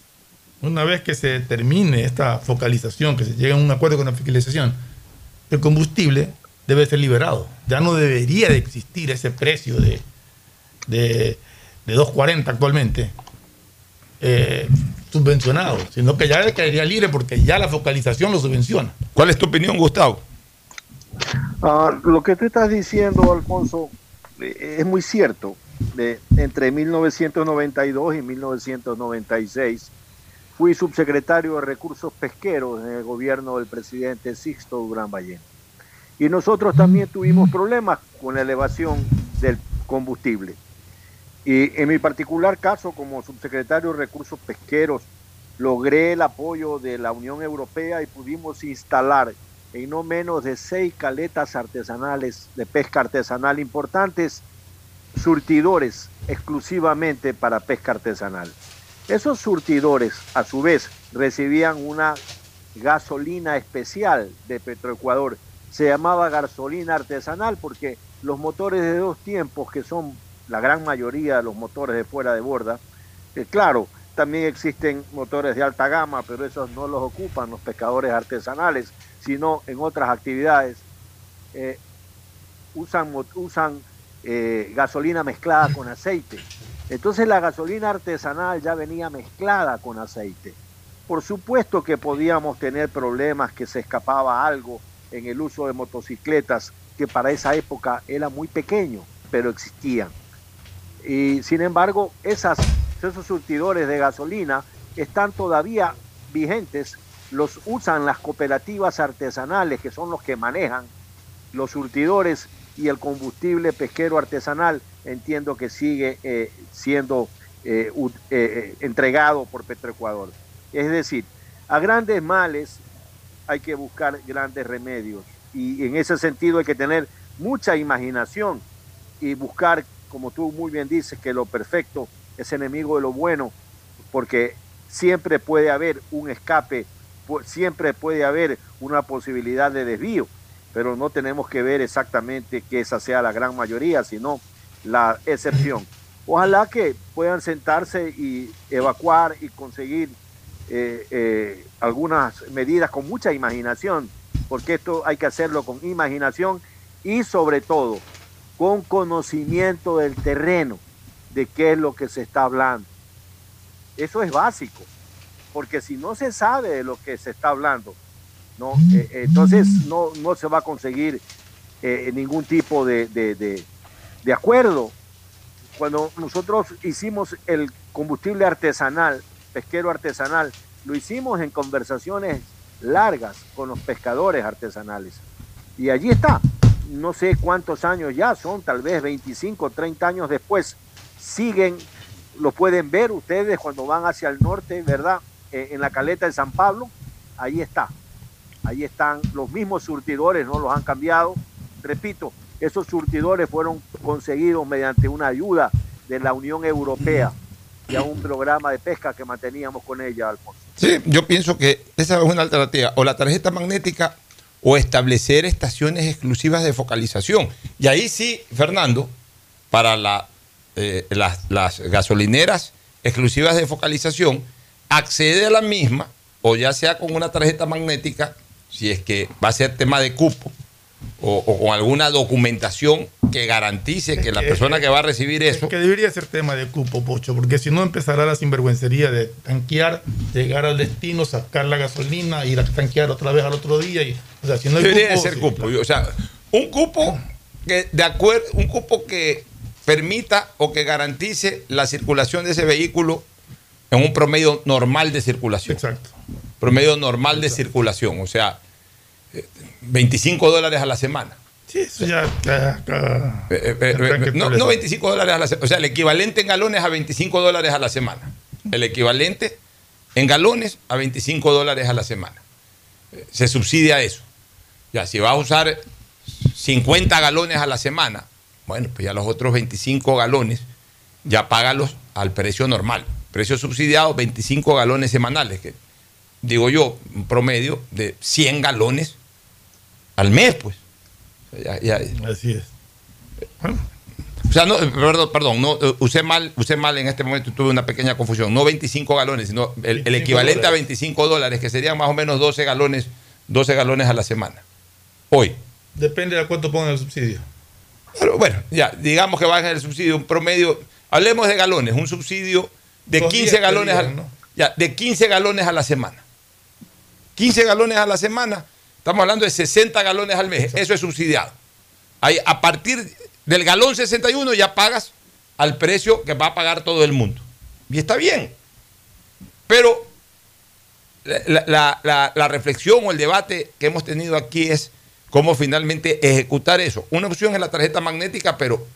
una vez que se termine esta focalización, que se llegue a un acuerdo con la focalización, el combustible debe ser liberado. Ya no debería de existir ese precio de, de, de 2.40 actualmente eh, subvencionado, sino que ya caería libre porque ya la focalización lo subvenciona. ¿Cuál es tu opinión, Gustavo? Ah, lo que tú estás diciendo, Alfonso, eh, es muy cierto. De, entre 1992 y 1996 fui subsecretario de Recursos Pesqueros en el gobierno del presidente Sixto Durán Ballén. Y nosotros también tuvimos problemas con la elevación del combustible. Y en mi particular caso, como subsecretario de Recursos Pesqueros, logré el apoyo de la Unión Europea y pudimos instalar en no menos de seis caletas artesanales de pesca artesanal importantes, surtidores exclusivamente para pesca artesanal. Esos surtidores, a su vez, recibían una gasolina especial de Petroecuador. Se llamaba gasolina artesanal porque los motores de dos tiempos, que son la gran mayoría de los motores de fuera de borda, claro, también existen motores de alta gama, pero esos no los ocupan los pescadores artesanales, sino en otras actividades. eh, usan usan eh, gasolina mezclada con aceite. Entonces la gasolina artesanal ya venía mezclada con aceite. Por supuesto que podíamos tener problemas que se escapaba algo en el uso de motocicletas, que para esa época era muy pequeño, pero existían. Y sin embargo, esos surtidores de gasolina están todavía vigentes, los usan las cooperativas artesanales, que son los que manejan los surtidores y el combustible pesquero artesanal, entiendo que sigue eh, siendo eh, eh, entregado por Petroecuador. Es decir, a grandes males hay que buscar grandes remedios y en ese sentido hay que tener mucha imaginación y buscar, como tú muy bien dices, que lo perfecto es enemigo de lo bueno, porque siempre puede haber un escape, siempre puede haber una posibilidad de desvío, pero no tenemos que ver exactamente que esa sea la gran mayoría, sino la excepción. (clears throat) Ojalá que puedan sentarse y evacuar y conseguir eh, eh, algunas medidas con mucha imaginación, porque esto hay que hacerlo con imaginación y sobre todo con conocimiento del terreno, de qué es lo que se está hablando. Eso es básico, porque si no se sabe de lo que se está hablando, no, Eh, eh, entonces no, no se va a conseguir eh, ningún tipo de, de- de- de acuerdo. Cuando nosotros hicimos el combustible artesanal, pesquero artesanal, lo hicimos en conversaciones largas con los pescadores artesanales. Y allí está. No sé cuántos años ya son, tal vez 25, 30 años después. Siguen, lo pueden ver ustedes cuando van hacia el norte, ¿verdad? Eh, en la caleta de San Pablo, ahí está. Ahí están los mismos surtidores, no los han cambiado. Repito, esos surtidores fueron conseguidos mediante una ayuda de la Unión Europea y a un programa de pesca que manteníamos con ella, Alfonso. Sí, yo pienso que esa es una alternativa. O la tarjeta magnética o establecer estaciones exclusivas de focalización. Y ahí sí, Fernando, para eh, las, las gasolineras exclusivas de focalización, accede a la misma, o ya sea con una tarjeta magnética, si es que va a ser tema de cupo o, o con alguna documentación que garantice que la persona que va a recibir eso. Es que debería ser tema de cupo, Pocho, porque si no empezará la sinvergüencería de tanquear, llegar al destino, sacar la gasolina, ir a tanquear otra vez al otro día. Y, o sea, si no hay Debería cupo, ser sí, cupo. O sea, un cupo que de acuerdo, un cupo que permita o que garantice la circulación de ese vehículo en un promedio normal de circulación. Exacto. Promedio normal de circulación. O sea, 25 dólares a la semana. Sí, eso ya. ya- ya- Eh, eh, eh, que no, no establecer. 25 dólares a la semana. O sea, el equivalente en galones a 25 dólares a la semana. El equivalente en galones a 25 dólares a la semana. Eh, Se subsidia eso. Ya, si vas a usar 50 galones a la semana, bueno, pues ya los otros 25 galones ya págalos al precio normal. Precio subsidiado, 25 galones semanales, que digo yo, un promedio de 100 galones al mes, pues. Ya- ya- Así es. o sea, no, perdón, perdón, no, eh, usé mal, usé mal en este momento, tuve una pequeña confusión. No 25 galones, sino el, el 25 equivalente a dólares. 25 dólares, que serían más o menos 12 galones, 12 galones a la semana. Hoy. Depende de cuánto pongan el subsidio. Pero bueno, ya, digamos que baja el subsidio, un promedio, hablemos de galones, un subsidio de Dos 15 días, galones, ¿no? ya, de 15 galones a la semana. 15 galones a la semana, estamos hablando de 60 galones al mes, eso es subsidiado. Ahí, a partir del galón 61 ya pagas al precio que va a pagar todo el mundo. Y está bien. Pero la, la- la- la reflexión o el debate que hemos tenido aquí es cómo finalmente ejecutar eso. Una opción es la tarjeta magnética, pero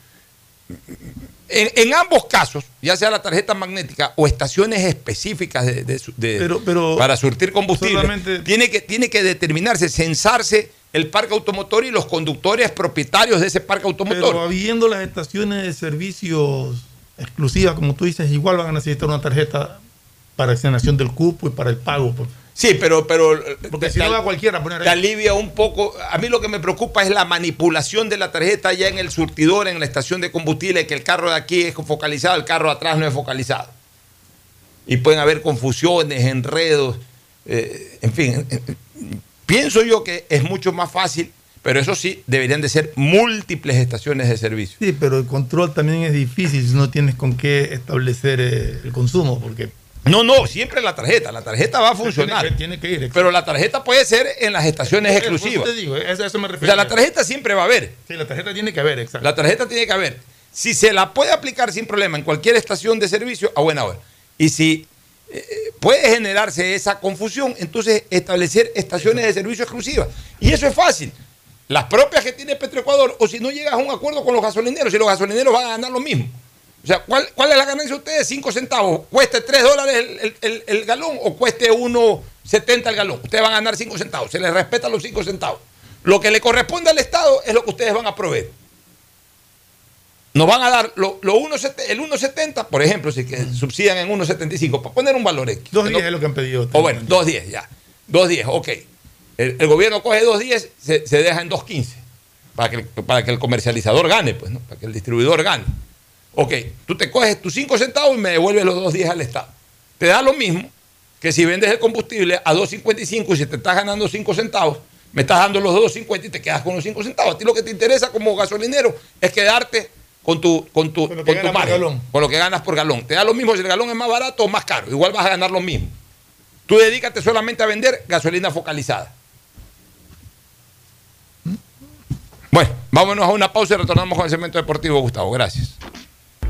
en, en ambos casos, ya sea la tarjeta magnética o estaciones específicas de, de de- Pero- pero para surtir combustible, solamente- tiene, que, tiene que determinarse, censarse el parque automotor y los conductores propietarios de ese parque automotor. Pero habiendo las estaciones de servicios exclusivas, como tú dices, igual van a necesitar una tarjeta para asignación del cupo y para el pago. pues. Sí, pero, pero Porque te- si no te- va cualquiera a poner te ahí. alivia un poco. A mí lo que me preocupa es la manipulación de la tarjeta ya en el surtidor, en la estación de combustible, que el carro de aquí es focalizado, el carro de atrás no es focalizado. Y pueden haber confusiones, enredos, eh, en fin. eh, eh, pienso yo que es mucho más fácil, pero eso sí, deberían de ser múltiples estaciones de servicio. Sí, pero el control también es difícil si no tienes con qué establecer eh, el consumo, porque No, no, siempre la tarjeta. La tarjeta va a funcionar. Tiene que, tiene que ir. Pero la tarjeta puede ser en las estaciones exclusivas. te digo, eso, eso me O refiero. sea, la tarjeta siempre va a haber. Sí, la tarjeta tiene que haber, exacto. La tarjeta tiene que haber. Si se la puede aplicar sin problema en cualquier estación de servicio, a buena hora. Y si eh, puede generarse esa confusión, entonces establecer estaciones de servicio exclusivas. Y eso es fácil. Las propias que tiene Petroecuador, o si no llegas a un acuerdo con los gasolineros, y los gasolineros van a ganar lo mismo. O sea, ¿cuál, cuál es la ganancia de ustedes? 5 centavos. ¿Cueste 3 dólares el, el- el- el galón o cueste 1,70 el galón? Ustedes van a ganar 5 centavos. Se les respeta los 5 centavos. Lo que le corresponde al Estado es lo que ustedes van a proveer. Nos van a dar lo, lo 1,70 el 1,70, por ejemplo, si que subsidian en 1,75, para poner un valor X. Dos Que días no- es lo que han pedido. o bueno, 2.10 ya. 2.10, ok. El, el gobierno coge 2.10, se, se deja en 2.15 para que, para que el comercializador gane, pues, ¿no? Para que el distribuidor gane. Ok, tú te coges tus 5 centavos y me devuelves los 2.10 al Estado. Te da lo mismo que si vendes el combustible a 2.55 y si te estás ganando 5 centavos, me estás dando los 2.50 y te quedas con los 5 centavos. A ti lo que te interesa como gasolinero es quedarte con tu, con tu, lo con tu margen, galón. con lo que ganas por galón. Te da lo mismo si el galón es más barato o más caro. Igual vas a ganar lo mismo. Tú dedícate solamente a vender gasolina focalizada. Bueno, vámonos a una pausa y retornamos con el segmento deportivo, Gustavo. Gracias.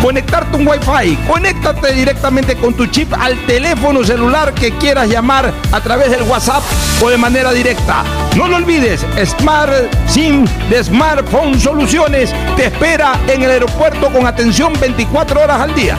conectarte un Wi-Fi. Conéctate directamente con tu chip al teléfono celular que quieras llamar a través del WhatsApp o de manera directa. No lo olvides, Smart SIM de Smartphone Soluciones te espera en el aeropuerto con atención 24 horas al día.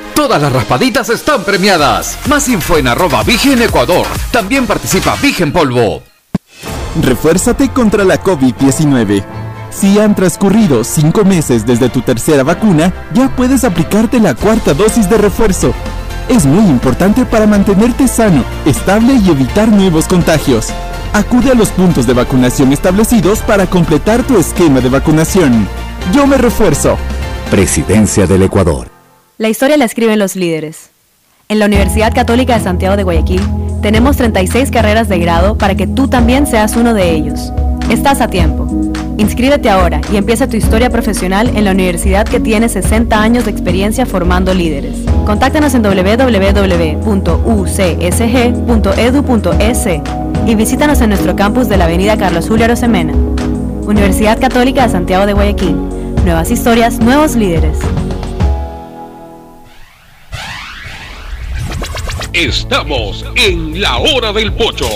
Todas las raspaditas están premiadas. Más info en arroba Vigen Ecuador. También participa Vigen Polvo. Refuérzate contra la COVID-19. Si han transcurrido cinco meses desde tu tercera vacuna, ya puedes aplicarte la cuarta dosis de refuerzo. Es muy importante para mantenerte sano, estable y evitar nuevos contagios. Acude a los puntos de vacunación establecidos para completar tu esquema de vacunación. Yo me refuerzo. Presidencia del Ecuador. La historia la escriben los líderes. En la Universidad Católica de Santiago de Guayaquil tenemos 36 carreras de grado para que tú también seas uno de ellos. Estás a tiempo. Inscríbete ahora y empieza tu historia profesional en la universidad que tiene 60 años de experiencia formando líderes. Contáctanos en www.ucsg.edu.es y visítanos en nuestro campus de la Avenida Carlos Julio Arosemena. Universidad Católica de Santiago de Guayaquil. Nuevas historias, nuevos líderes. Estamos en la hora del pocho.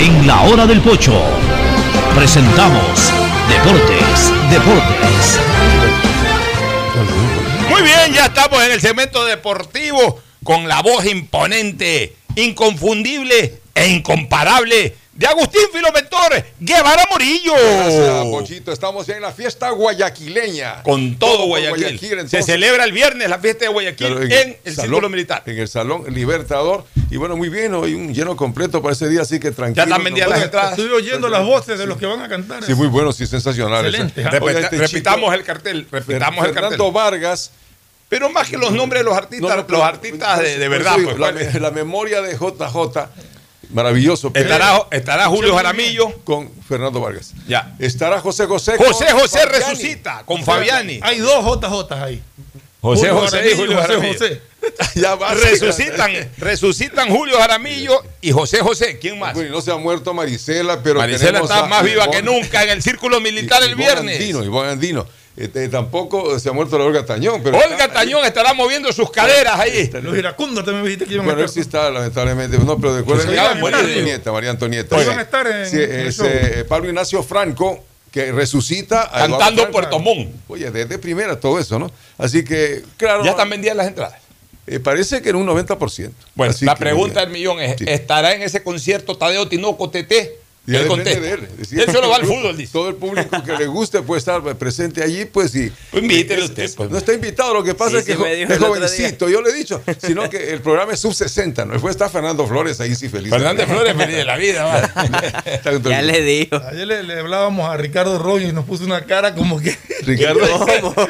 En la hora del pocho presentamos Deportes, Deportes. Muy bien, ya estamos en el segmento deportivo con la voz imponente, inconfundible e incomparable de Agustín Filomentor Guevara Morillo. Gracias, Pochito. Estamos ya en la fiesta guayaquileña. Con todo Guayaquil. Se celebra el viernes la fiesta de Guayaquil Claro, en, el salón- Círculo Militar. En el Salón Libertador. Y bueno, muy bien, hoy un lleno completo para ese día, así que tranquilo. están vendidas las entradas. Estoy oyendo las voces de los que van a cantar. Sí, muy bueno, sí, sensacional. Excelente. Oiga, Repita- este repitamos chico, el cartel, repitamos el Fernando cartel. Vargas. Pero más que los nombres de los artistas, No, no, pero- los artistas de, verdad. digo, pues, la, la memoria de JJ, maravilloso. Estará- estará Julio Jaramillo. Con Fernando Vargas. Ya. Estará José José. José con José Fabiani. resucita con Fabiani. Hay dos JJ ahí. José Julio José y Julio José Jaramillo. José. (laughs) Ya va, Resucitan, resucitan Julio Jaramillo y José José. ¿Quién más? Bueno, y no se ha muerto Marisela, pero. Marisela está más viva que nunca en el círculo militar el viernes. Andino, Ivonne Andino. Este, tampoco se ha muerto la Olga Tañón. Pero Olga Tañón estará moviendo sus caderas ahí. Los iracundos también me dijiste que iban Bueno, a estar. sí está, lamentablemente. No, pero de acuerdo. María. Antonieta, María Antonieta. A estar en Sí, es, eh, Pablo Ignacio Franco que resucita a Cantando. Puerto Montt. Oye, desde primera todo eso, ¿no? Así que, claro. Ya están vendidas las entradas. eh, parece que en un 90%. Bueno, Así la pregunta del millón es, Sí. ¿estará en ese concierto Tadeo Tinoco TT? Él contesta. de él. Es decir, Él solo va al todo- fútbol, dice. Todo el público que le guste puede estar presente allí, pues sí. Pues invítelo usted, es- pues. No está invitado, lo que pasa Sí, es que es jovencito, yo le he dicho, sino que el programa es sub-60, ¿no? Después está Fernando Flores ahí sí feliz. Fernández Flores feliz de la vida. va. Ya le dijo. Ayer le, le hablábamos a Ricardo Rollo y nos puso una cara como que. Ricardo, (laughs)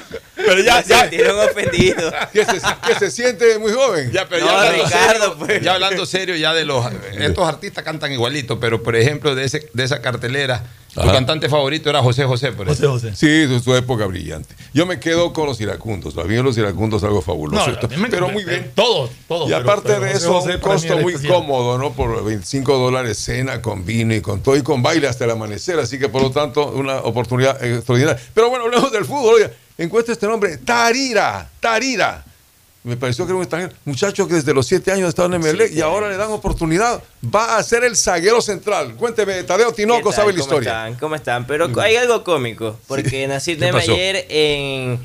Pero ya, Se ya, sintieron ofendidos. (laughs) que se, que se siente muy joven. Ya, pero No, ya, hablando Ricardo, serio, pues. ya hablando serio, ya de los. (laughs) Estos artistas cantan igualito, pero por ejemplo, de, ese, de esa cartelera, tu Ajá. cantante favorito era José José. Por José ejemplo. José. Sí, su, su época brillante. Yo me quedo con los iracundos. A mí los iracundos es algo fabuloso. me- pero muy bien. Todos, todos. Y aparte pero de eso, José un costo muy especial. cómodo, ¿no? Por 25 dólares cena con vino y con todo y con baile hasta el amanecer. Así que por lo tanto, una oportunidad extraordinaria. Pero bueno, hablemos del fútbol. Oiga, encuentra este nombre, Tarira, Tarira. Me pareció que era un extranjero. Muchacho que desde los 7 años ha estado en Emelec y ahora le dan oportunidad. Va a ser el zaguero central. Cuénteme, Tadeo Tinoco ¿Qué sabe la ¿Cómo historia. están? ¿Cómo están? Pero hay algo cómico, porque Nasir (laughs) ¿Qué Neme pasó? ayer en...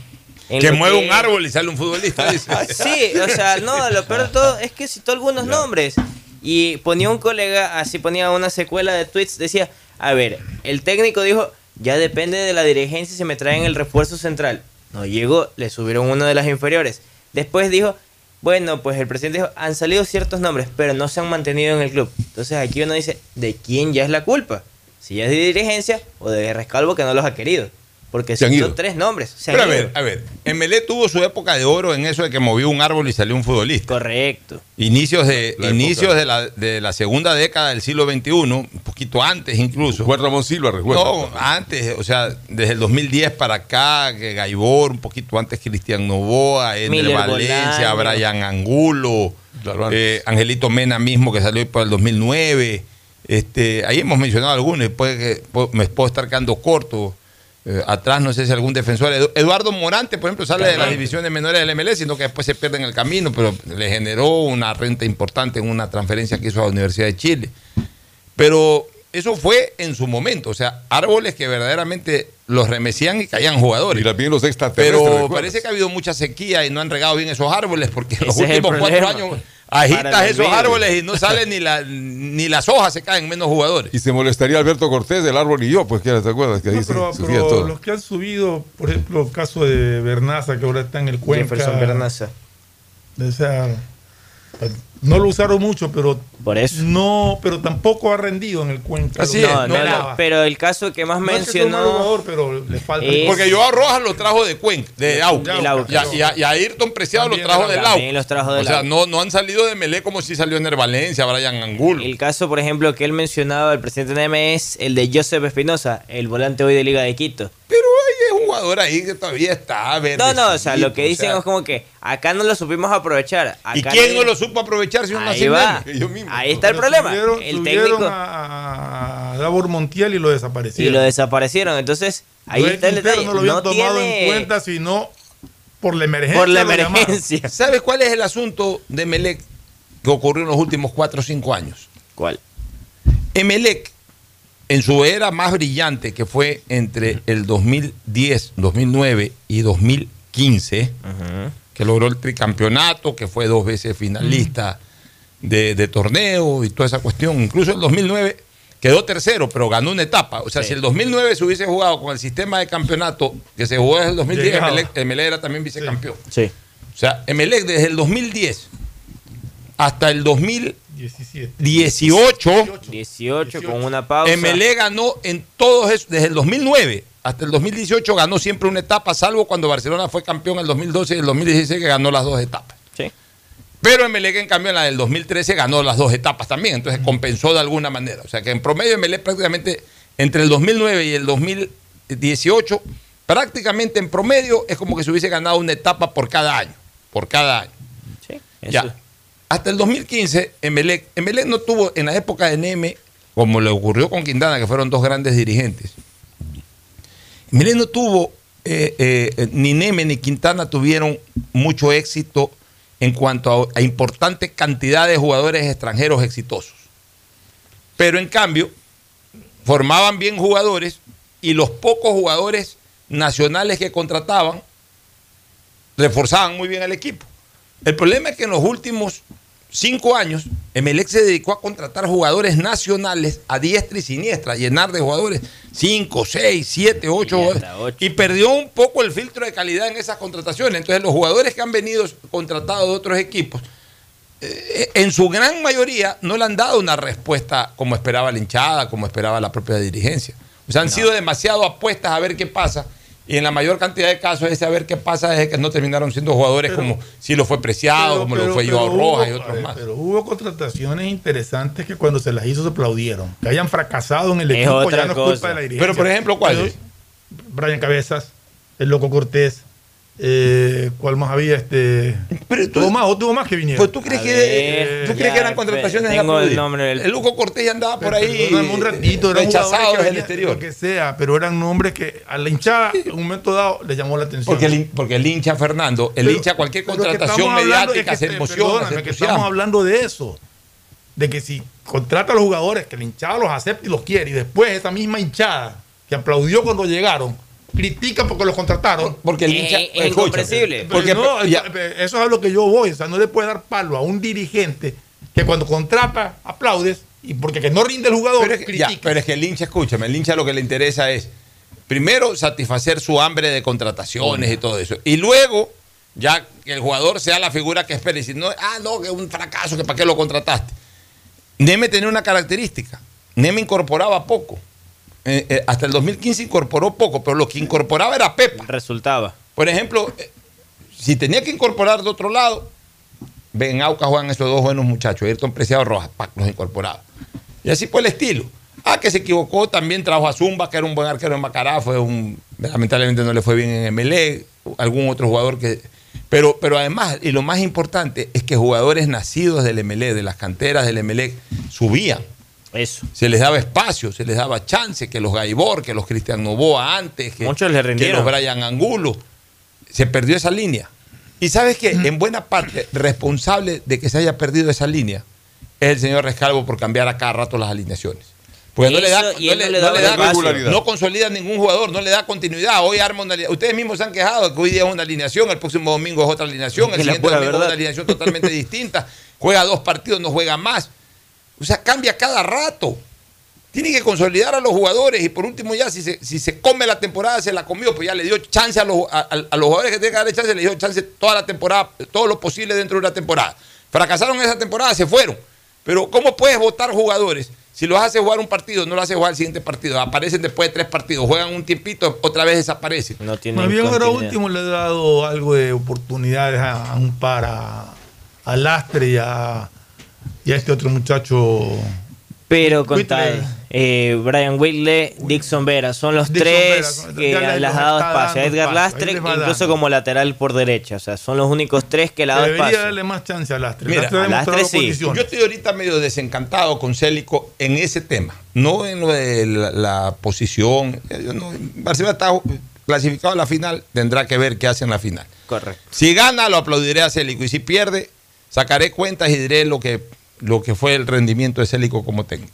en Que mueve que- un árbol y sale un futbolista. (laughs) dice. Sí, o sea, no, lo peor de todo es que citó algunos nombres. Y ponía un colega, así ponía una secuela de tweets, decía, a ver, el técnico dijo, ya depende de la dirigencia si me traen el refuerzo central. No llegó, le subieron uno de las inferiores. Después dijo, bueno, pues el presidente dijo, han salido ciertos nombres, pero no se han mantenido en el club. Entonces aquí uno dice, ¿de quién ya es la culpa? Si ya es de dirigencia o de Rescalvo que no los ha querido. Porque Se han son ido. tres nombres. se Pero a ido. ver, a ver, Emelé tuvo su época de oro en eso de que movió un árbol y salió un futbolista. Correcto. Inicios de, La inicios de la, de la segunda década del siglo XXI, un poquito antes incluso. Juan Ramón Silva, recuerda. No, antes, o sea, desde el 2010 para acá, que Gaibor, un poquito antes Cristian Novoa, Ender Valencia, Bolaño. Brian Angulo, Claro, eh, Angelito Mena mismo que salió para el 2009. Este, ahí hemos mencionado algunos, y puede que puedo- me puedo estar quedando corto. Eh, atrás no sé si algún defensor. Edu- Eduardo Morante, por ejemplo, sale de las divisiones menores del MLS, sino que después se pierde en el camino, pero le generó una renta importante en una transferencia que hizo a la Universidad de Chile. Pero eso fue en su momento, o sea, árboles que verdaderamente los remecían y caían jugadores. Y también los extraterrestres. Pero parece que ha habido mucha sequía y no han regado bien esos árboles porque en los Ese últimos cuatro años agitas esos medio. árboles y no salen ni, la, (laughs) ni las hojas, se caen menos jugadores. Y se molestaría Alberto Cortés del árbol y yo, pues, ¿qué te acuerdas? Que No, ahí pero, surgía pero todo. los que han subido, por ejemplo, el caso de Bernaza, que ahora está en el Cuenca. Jefferson Bernaza. O sea, no lo usaron mucho, pero Por eso. no, pero tampoco ha rendido en el Cuenca. Así Lo- es, No, no, no, pero el caso que más No es que mencionó... jugador, pero le falta. Es- Porque Joao Rojas lo trajo de Cuenca, de Auca. Y a, y a- y a Ayrton Preciado lo trajo del del También Auca. los trajo del O sea, no, no han salido de Melé como si salió Ener Valencia, Brian Angulo. El caso, por ejemplo, que él mencionaba, el presidente Neme, es el de Joseph Espinosa, el volante hoy de Liga de Quito. Pero hay un jugador ahí que todavía está No, no, o sea, lo que dicen o sea. es como que acá no lo supimos aprovechar. ¿Y quién no- no lo supo aprovechar si uno Ahí va. (laughs) Yo mismo. Ahí está el problema. subieron- el subieron técnico a, a Davor Montiel y lo y desaparecieron. lo desaparecieron. Entonces, ahí está el detalle. No lo habían No tomado tiene- en cuenta, sino por la emergencia. por la emergencia. (laughs) ¿Sabes cuál es el asunto de Emelec que ocurrió en los últimos 4 o 5 años? ¿Cuál? Emelec, en su era más brillante, que fue entre el 2010, 2009 y 2015, que logró el tricampeonato, que fue dos veces finalista de, de torneo y toda esa cuestión. Incluso el 2009 quedó tercero, pero ganó una etapa. O sea, Sí. si el 2009 se hubiese jugado con el sistema de campeonato que se jugó desde el 2010, Llegaba. Emelec, Emelec era también vicecampeón. Sí. O sea, Emelec desde el 2010 hasta el 2018, 17. 18 con una pausa. Emelec ganó en todos esos, desde el 2009 hasta el 2018 ganó siempre una etapa, salvo cuando Barcelona fue campeón en el 2012 y el 2016 que ganó las dos etapas. Sí. Pero Emelec, en cambio, en la del 2013 ganó las dos etapas también, entonces compensó de alguna manera. O sea que en promedio Emelec prácticamente entre el 2009 y el 2018, prácticamente en promedio es como que se hubiese ganado una etapa por cada año, por cada año. Sí. Ya. Hasta el 2015, Emelec, no tuvo en la época de Neme, como le ocurrió con Quintana, que fueron dos grandes dirigentes. Emelec no tuvo, eh, eh, ni Neme ni Quintana tuvieron mucho éxito en cuanto a, a importante cantidad de jugadores extranjeros exitosos. Pero en cambio, formaban bien jugadores y los pocos jugadores nacionales que contrataban reforzaban muy bien el equipo. El problema es que en los últimos cinco años, Emelec se dedicó a contratar jugadores nacionales a diestra y siniestra, a llenar de jugadores 5, 6, 7, 8 jugadores. Y perdió un poco el filtro de calidad en esas contrataciones. Entonces, los jugadores que han venido contratados de otros equipos, eh, en su gran mayoría no le han dado una respuesta como esperaba la hinchada, como esperaba la propia dirigencia. O sea, han sido demasiado apuestas a ver qué pasa. Y en la mayor cantidad de casos ese a ver qué pasa es que no terminaron siendo jugadores como si lo fue Preciado, como lo fue Joao Rojas y otros más. Pero hubo contrataciones interesantes que cuando se las hizo se aplaudieron. Que hayan fracasado en el Es equipo ya no es culpa de la dirigencia. Pero, por ejemplo, ¿cuáles? Brian Cabezas, el Loco Cortés, eh, ¿cuál más había? Este, tuvo más, o tuvo más que vinieron. Pues tú crees que, ¿tú crees que eran contrataciones de el nombre del- El Luco Cortés andaba por ahí Perdóname un ratito, eran rechazado jugadores que del exterior. Lo que sea, pero eran nombres que a la hinchada en un momento dado le llamó la atención. Porque el, porque el hincha Fernando, el Pero- hincha cualquier pero que contratación estamos hablando de mediática que se emociona, perdóname, se que estamos hablando de eso. De que si contrata a los jugadores, que la hinchada los acepta y los quiere, y después esa misma hinchada que aplaudió cuando llegaron, critica porque los contrataron. Porque el hincha- Eh, es incomprensible. Porque no, ya. eso es a lo que yo voy. O sea, no le puede dar palo a un dirigente que cuando contrata aplaudes y porque que no rinde el jugador, Pero es, que, ya, pero es que el hincha, escúchame, el hincha lo que le interesa es, primero, satisfacer su hambre de contrataciones y todo eso. Y luego, ya que el jugador sea la figura que espera. Y si no, ah, no, que es un fracaso, que para qué lo contrataste. Neme tenía una característica. Neme incorporaba poco. Eh, eh, hasta el 2015 incorporó poco, pero lo que incorporaba era Pepa. Resultaba. Por ejemplo, eh, si tenía que incorporar de otro lado, ven Auca juegan esos dos buenos muchachos, Ayrton Preciado Rojas, pac, los incorporaba. Y así fue el estilo. Ah, que se equivocó, también trajo a Zumba, que era un buen arquero en Macará, fue un. Lamentablemente no le fue bien en MLE, algún otro jugador que. Pero, pero además, y lo más importante, es que jugadores nacidos del MLE, de las canteras del MLE, subían. Eso. Se les daba espacio, se les daba chance, que los Gaibor, que los Cristian Novoa antes, que, Muchos le que los Brian Angulo. Se perdió esa línea. Y sabes que en buena parte, responsable de que se haya perdido esa línea es el señor Rescalvo por cambiar a cada rato las alineaciones. Porque no le da, no él le, no le no da le da regularidad. no consolida ningún jugador, no le da continuidad. Hoy arma una Ustedes mismos se han quejado que hoy día es una alineación, el próximo domingo es otra alineación, el siguiente domingo es una alineación totalmente (laughs) distinta. Juega dos partidos, no juega más. O sea, cambia cada rato. Tiene que consolidar a los jugadores y por último ya, si se, si se come la temporada, se la comió, pues ya le dio chance a los, a, los jugadores que tienen que darle chance, le dio chance toda la temporada, todo lo posible dentro de una temporada. Fracasaron esa temporada, se fueron. Pero ¿cómo puedes votar jugadores? Si los haces jugar un partido, no los haces jugar el siguiente partido. Aparecen después de tres partidos, juegan un tiempito, otra vez desaparecen. No tiene Más bien ahora último le he dado algo de oportunidades a, a un par a, a Lastre y a, y a este otro muchacho. Pero con tal, eh, Brian Whitley, Dixon Vera, son los Dixon tres Vera, que les ha dado espacio. dando Edgar Lastre, incluso dando. como lateral por derecha. O sea, son los únicos tres que le ha dado Debería espacio. darle más chance a Lastre. Mira, Lastre a sí. Yo estoy ahorita medio desencantado con Célico en ese tema, no en lo de la, la posición. Yo no- Barcelona está clasificado a la final, tendrá que ver qué hace en la final. Correcto. Si gana, lo aplaudiré a Célico y si pierde, sacaré cuentas y diré lo que, lo que fue el rendimiento de Célico como técnico.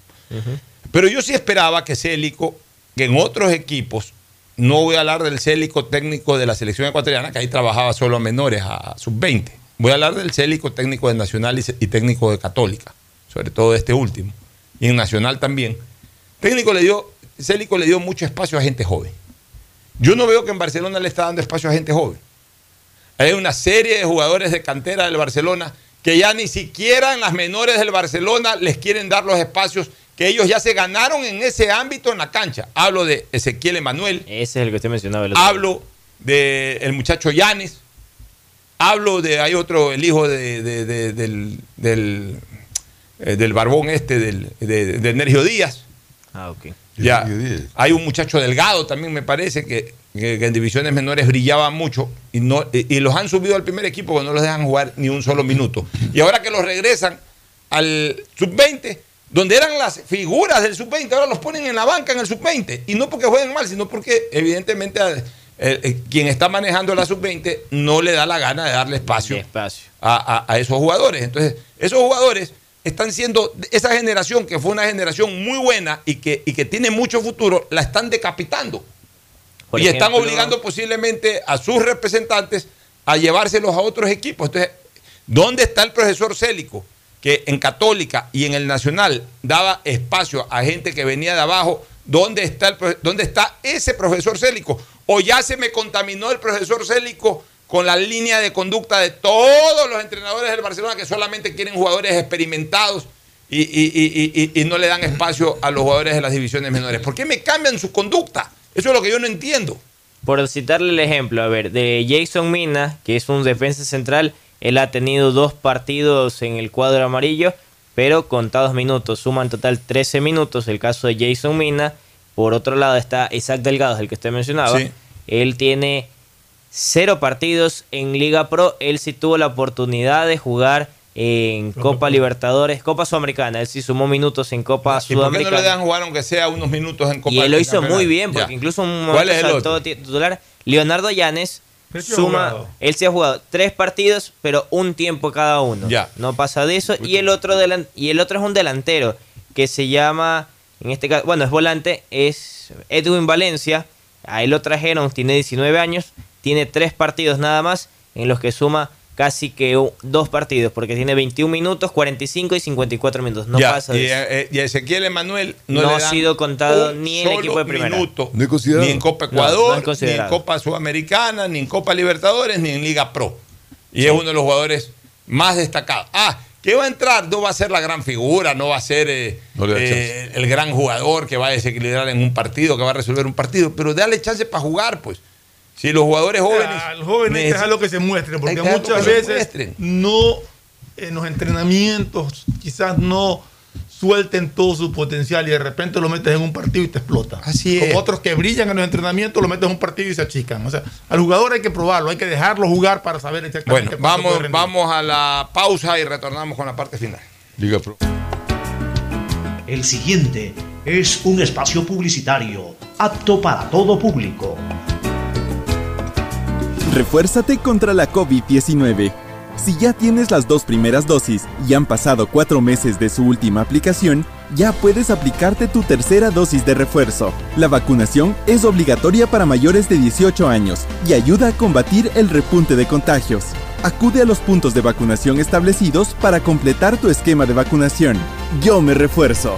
Pero yo sí esperaba que Célico, que en otros equipos, no voy a hablar del Célico técnico de la selección ecuatoriana, que ahí trabajaba solo a menores, a sub-20. Voy a hablar del Célico técnico de Nacional y, y técnico de Católica, sobre todo este último. Y en Nacional también. Técnico le dio, Célico le dio mucho espacio a gente joven. Yo no veo que en Barcelona le está dando espacio a gente joven. Hay una serie de jugadores de cantera del Barcelona que ya ni siquiera en las menores del Barcelona les quieren dar los espacios que ellos ya se ganaron en ese ámbito en la cancha. Hablo de Ezequiel Emanuel, Ese es el que usted mencionaba. el otro hablo del muchacho Yanes, hablo de, hay otro, el hijo de- de- de- del, del, eh, del barbón este, del, de, de Nergio Díaz. Ah, ok. Ya, hay un muchacho delgado también, me parece, que, que- que en divisiones menores brillaba mucho y, no, y, y los han subido al primer equipo, pero no los dejan jugar ni un solo minuto. (laughs) Y ahora que los regresan al sub-20, donde eran las figuras del sub-20, ahora los ponen en la banca en el sub-20. Y no porque jueguen mal, sino porque evidentemente eh, eh, quien está manejando la sub-20 no le da la gana de darle espacio, Espacio. a, a- a esos jugadores. Entonces, esos jugadores están siendo, esa generación que fue una generación muy buena y que, y que tiene mucho futuro, la están decapitando. Por y están obligando posiblemente a sus representantes a llevárselos a otros equipos. Entonces, ¿dónde está el profesor Célico? Que en Católica y en el Nacional daba espacio a gente que venía de abajo. ¿Dónde está, el, dónde está ese profesor Célico? O ya se me contaminó el profesor Célico con la línea de conducta de todos los entrenadores del Barcelona que solamente quieren jugadores experimentados y, y- y- y- y no le dan espacio a los jugadores de las divisiones menores. ¿Por qué me cambian su conducta? Eso es lo que yo no entiendo. Por citarle el ejemplo, a ver, de Jason Mina, que es un defensa central, él ha tenido dos partidos en el cuadro amarillo, pero contados minutos, suma en total 13 minutos el caso de Jason Mina. Por otro lado está Isaac Delgado, el que usted mencionaba. Sí. Él tiene cero partidos en Liga Pro. Él sí tuvo la oportunidad de jugar en Copa Libertadores, Copa Sudamericana. Él sí sumó minutos en Copa ¿Y por qué no Sudamericana. le dan jugar aunque sea unos minutos en Copa Y él lo hizo muy bien, porque Ya. incluso un ¿Cuál momento saltó titular. Leonardo Llanes suma, jugado. él se ha jugado tres partidos, pero un tiempo cada uno. Ya. No pasa de eso. Y el otro delan- y el otro es un delantero que se llama, en este caso, bueno, es volante, es Edwin Valencia. A él lo trajeron, tiene 19 años, tiene tres partidos nada más, en los que suma casi que dos partidos, porque tiene 21 minutos, 45 y 54 minutos. No Ya, pasa de y, eso. eh, y a Ezequiel Emanuel no, No le ha sido contado ni en el equipo de primera. minuto, No es considerado. ni en Copa No, no es Ecuador, ni en. Copa Sudamericana, ni en Copa Libertadores, ni en Liga Pro. Y es uno de los jugadores más destacados. Ah, que va a entrar, no va a ser la gran figura, no va a ser eh, eh, el gran jugador que va a desequilibrar en un partido, que va a resolver un partido, pero dale chance para jugar, pues. Si los jugadores jóvenes. Al joven hay que dejarlo que se muestre, Hay porque muchas veces muestren. no en los entrenamientos quizás no suelten todo su potencial y de repente lo metes en un partido y te explota. Así Como es. otros que brillan en los entrenamientos, lo metes en un partido y se achican. O sea, al jugador hay que probarlo, hay que dejarlo jugar para saber exactamente Bueno, vamos, vamos a la pausa y retornamos con la parte final. Liga Pro. El siguiente es un espacio publicitario apto para todo público. Refuérzate contra la COVID-19. Si ya tienes las dos primeras dosis y han pasado cuatro meses de su última aplicación, ya puedes aplicarte tu tercera dosis de refuerzo. La vacunación es obligatoria para mayores de 18 años y ayuda a combatir el repunte de contagios. Acude a los puntos de vacunación establecidos para completar tu esquema de vacunación. Yo me refuerzo.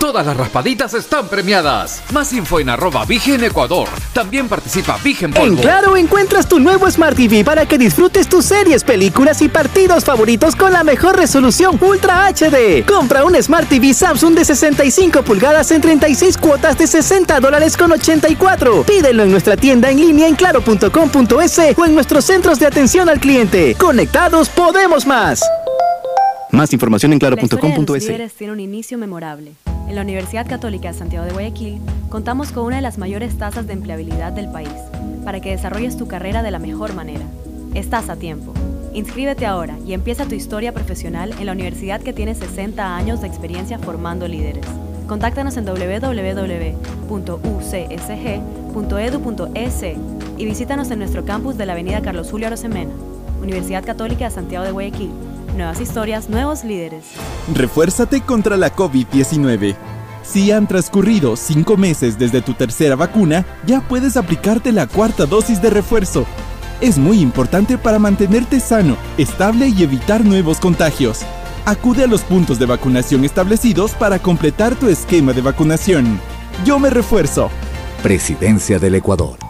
Todas las raspaditas están premiadas. Más info en arroba Vigen Ecuador. También participa Vigen En Polvo. Claro encuentras tu nuevo Smart TV para que disfrutes tus series, películas y partidos favoritos con la mejor resolución Ultra HD. Compra un Smart TV Samsung de 65 pulgadas en 36 cuotas de 60 dólares con 84. Pídelo en nuestra tienda en línea en claro.com.es o en nuestros centros de atención al cliente. Conectados podemos más. Más información en claro.com.es. tiene un inicio memorable. En la Universidad Católica de Santiago de Guayaquil contamos con una de las mayores tasas de empleabilidad del país, para que desarrolles tu carrera de la mejor manera. Estás a tiempo. Inscríbete ahora y empieza tu historia profesional en la universidad que tiene 60 años de experiencia formando líderes. Contáctanos en www.ucsg.edu.es y visítanos en nuestro campus de la Avenida Carlos Julio Arosemena. Universidad Católica de Santiago de Guayaquil. Nuevas historias, nuevos líderes. Refuérzate contra la COVID-19. Si han transcurrido cinco meses desde tu tercera vacuna, ya puedes aplicarte la cuarta dosis de refuerzo. Es muy importante para mantenerte sano, estable y evitar nuevos contagios. Acude a los puntos de vacunación establecidos para completar tu esquema de vacunación. Yo me refuerzo. Presidencia del Ecuador.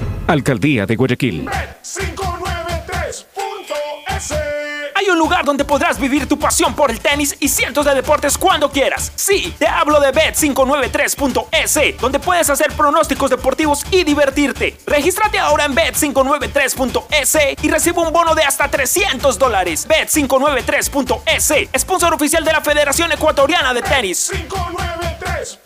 Alcaldía de Guayaquil. Hay un lugar donde podrás vivir tu pasión por el tenis y cientos de deportes cuando quieras. Sí, te hablo de bet593.es, donde puedes hacer pronósticos deportivos y divertirte. Regístrate ahora en bet593.es y recibe un bono de hasta 300 dólares. Bet593.es, sponsor oficial de la Federación Ecuatoriana de Tenis. Bet593.es.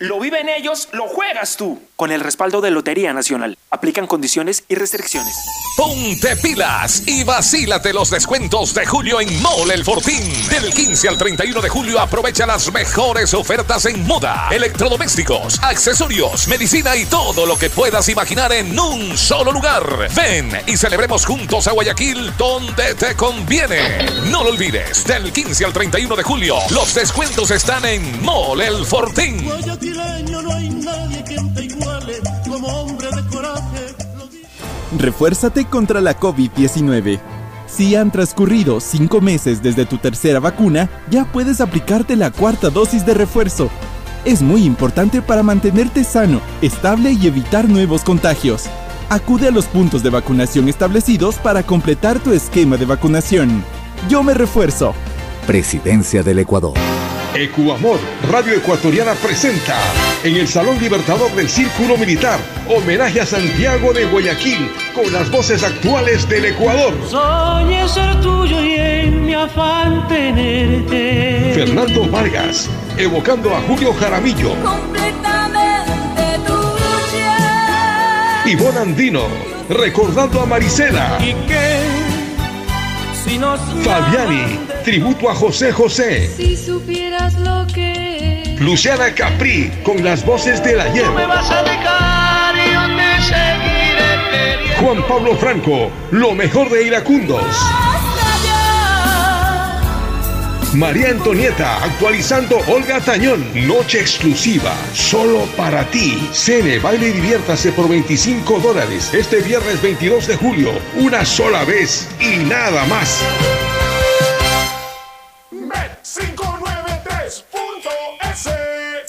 Lo viven ellos, lo juegas tú. Con el respaldo de Lotería Nacional. Aplican condiciones y restricciones. Ponte pilas y vacílate los descuentos de julio en Mole El Fortín. Del 15 al 31 de julio aprovecha las mejores ofertas en moda, electrodomésticos, accesorios, medicina y todo lo que puedas imaginar en un solo lugar. Ven y celebremos juntos a Guayaquil donde te conviene. No lo olvides, del 15 al 31 de julio los descuentos están en Mole El Fortín. Refuérzate contra la COVID-19. Si han transcurrido cinco meses desde tu tercera vacuna, ya puedes aplicarte la cuarta dosis de refuerzo. Es muy importante para mantenerte sano, estable y evitar nuevos contagios. Acude a los puntos de vacunación establecidos para completar tu esquema de vacunación. Yo me refuerzo. Presidencia del Ecuador. Ecuamor, Radio Ecuatoriana presenta en el Salón Libertador del Círculo Militar, homenaje a Santiago de Guayaquil con las voces actuales del Ecuador. Soñé ser tuyo y en mi afán tenerte. Fernando Vargas, evocando a Julio Jaramillo. Completamente tuya. Ivonne Andino, recordando a Marisela. ¿Y qué? Fabiani, tributo a José José. Si supieras lo que Luciana Capri, con las voces del ayer. me vas a dejar y yo te seguiré queriendo. Juan Pablo Franco, lo mejor de Iracundos. María Antonieta, actualizando Olga Tañón. Noche exclusiva, solo para ti. Cene, baile y diviértase por 25 dólares. Este viernes 22 de julio, una sola vez y nada más.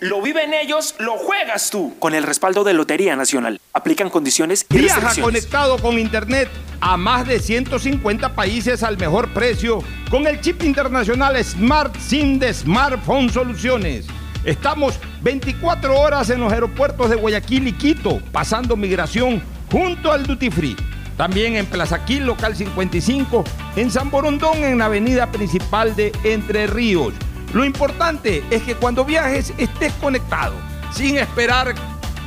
Lo viven ellos, lo juegas tú. Con el respaldo de Lotería Nacional. Aplican condiciones y Viaja conectado con Internet a más de 150 países al mejor precio con el chip internacional Smart SIM de Smartphone Soluciones. Estamos 24 horas en los aeropuertos de Guayaquil y Quito, pasando migración junto al Duty Free. También en Plaza Quil, local 55, en San Borondón, en la avenida principal de Entre Ríos. Lo importante es que cuando viajes estés conectado, sin esperar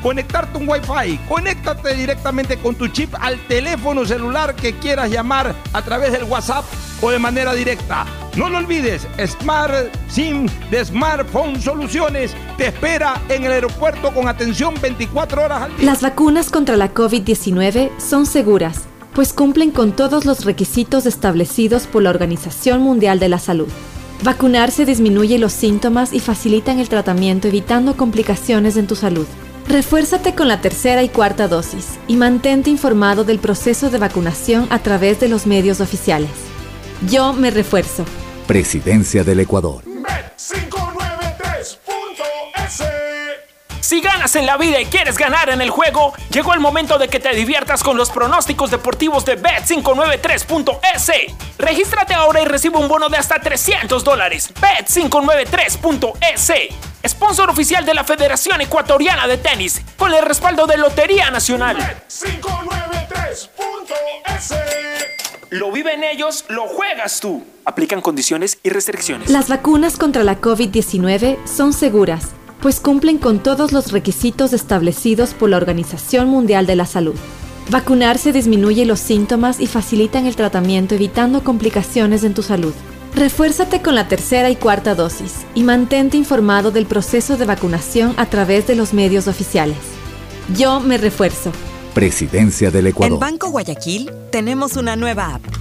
conectarte un Wi-Fi. Conéctate directamente con tu chip al teléfono celular que quieras llamar a través del WhatsApp o de manera directa. No lo olvides, Smart SIM de Smartphone Soluciones te espera en el aeropuerto con atención 24 horas al día. Las vacunas contra la COVID-19 son seguras, pues cumplen con todos los requisitos establecidos por la Organización Mundial de la Salud. Vacunarse disminuye los síntomas y facilitan el tratamiento evitando complicaciones en tu salud. Refuérzate con la tercera y cuarta dosis y mantente informado del proceso de vacunación a través de los medios oficiales. Yo me refuerzo. Presidencia del Ecuador. Si ganas en la vida y quieres ganar en el juego, llegó el momento de que te diviertas con los pronósticos deportivos de Bet593.es. Regístrate ahora y recibe un bono de hasta 300 dólares. Bet593.es. Sponsor oficial de la Federación Ecuatoriana de Tenis, con el respaldo de Lotería Nacional. Bet593.es. lo viven ellos, lo juegas tú. Aplican condiciones y restricciones. Las vacunas contra la COVID-19 son seguras, pues cumplen con todos los requisitos establecidos por la Organización Mundial de la Salud. Vacunarse disminuye los síntomas y facilitan el tratamiento evitando complicaciones en tu salud. Refuérzate con la tercera y cuarta dosis y mantente informado del proceso de vacunación a través de los medios oficiales. Yo me refuerzo. Presidencia del En Ecuador. Banco Guayaquil tenemos una nueva app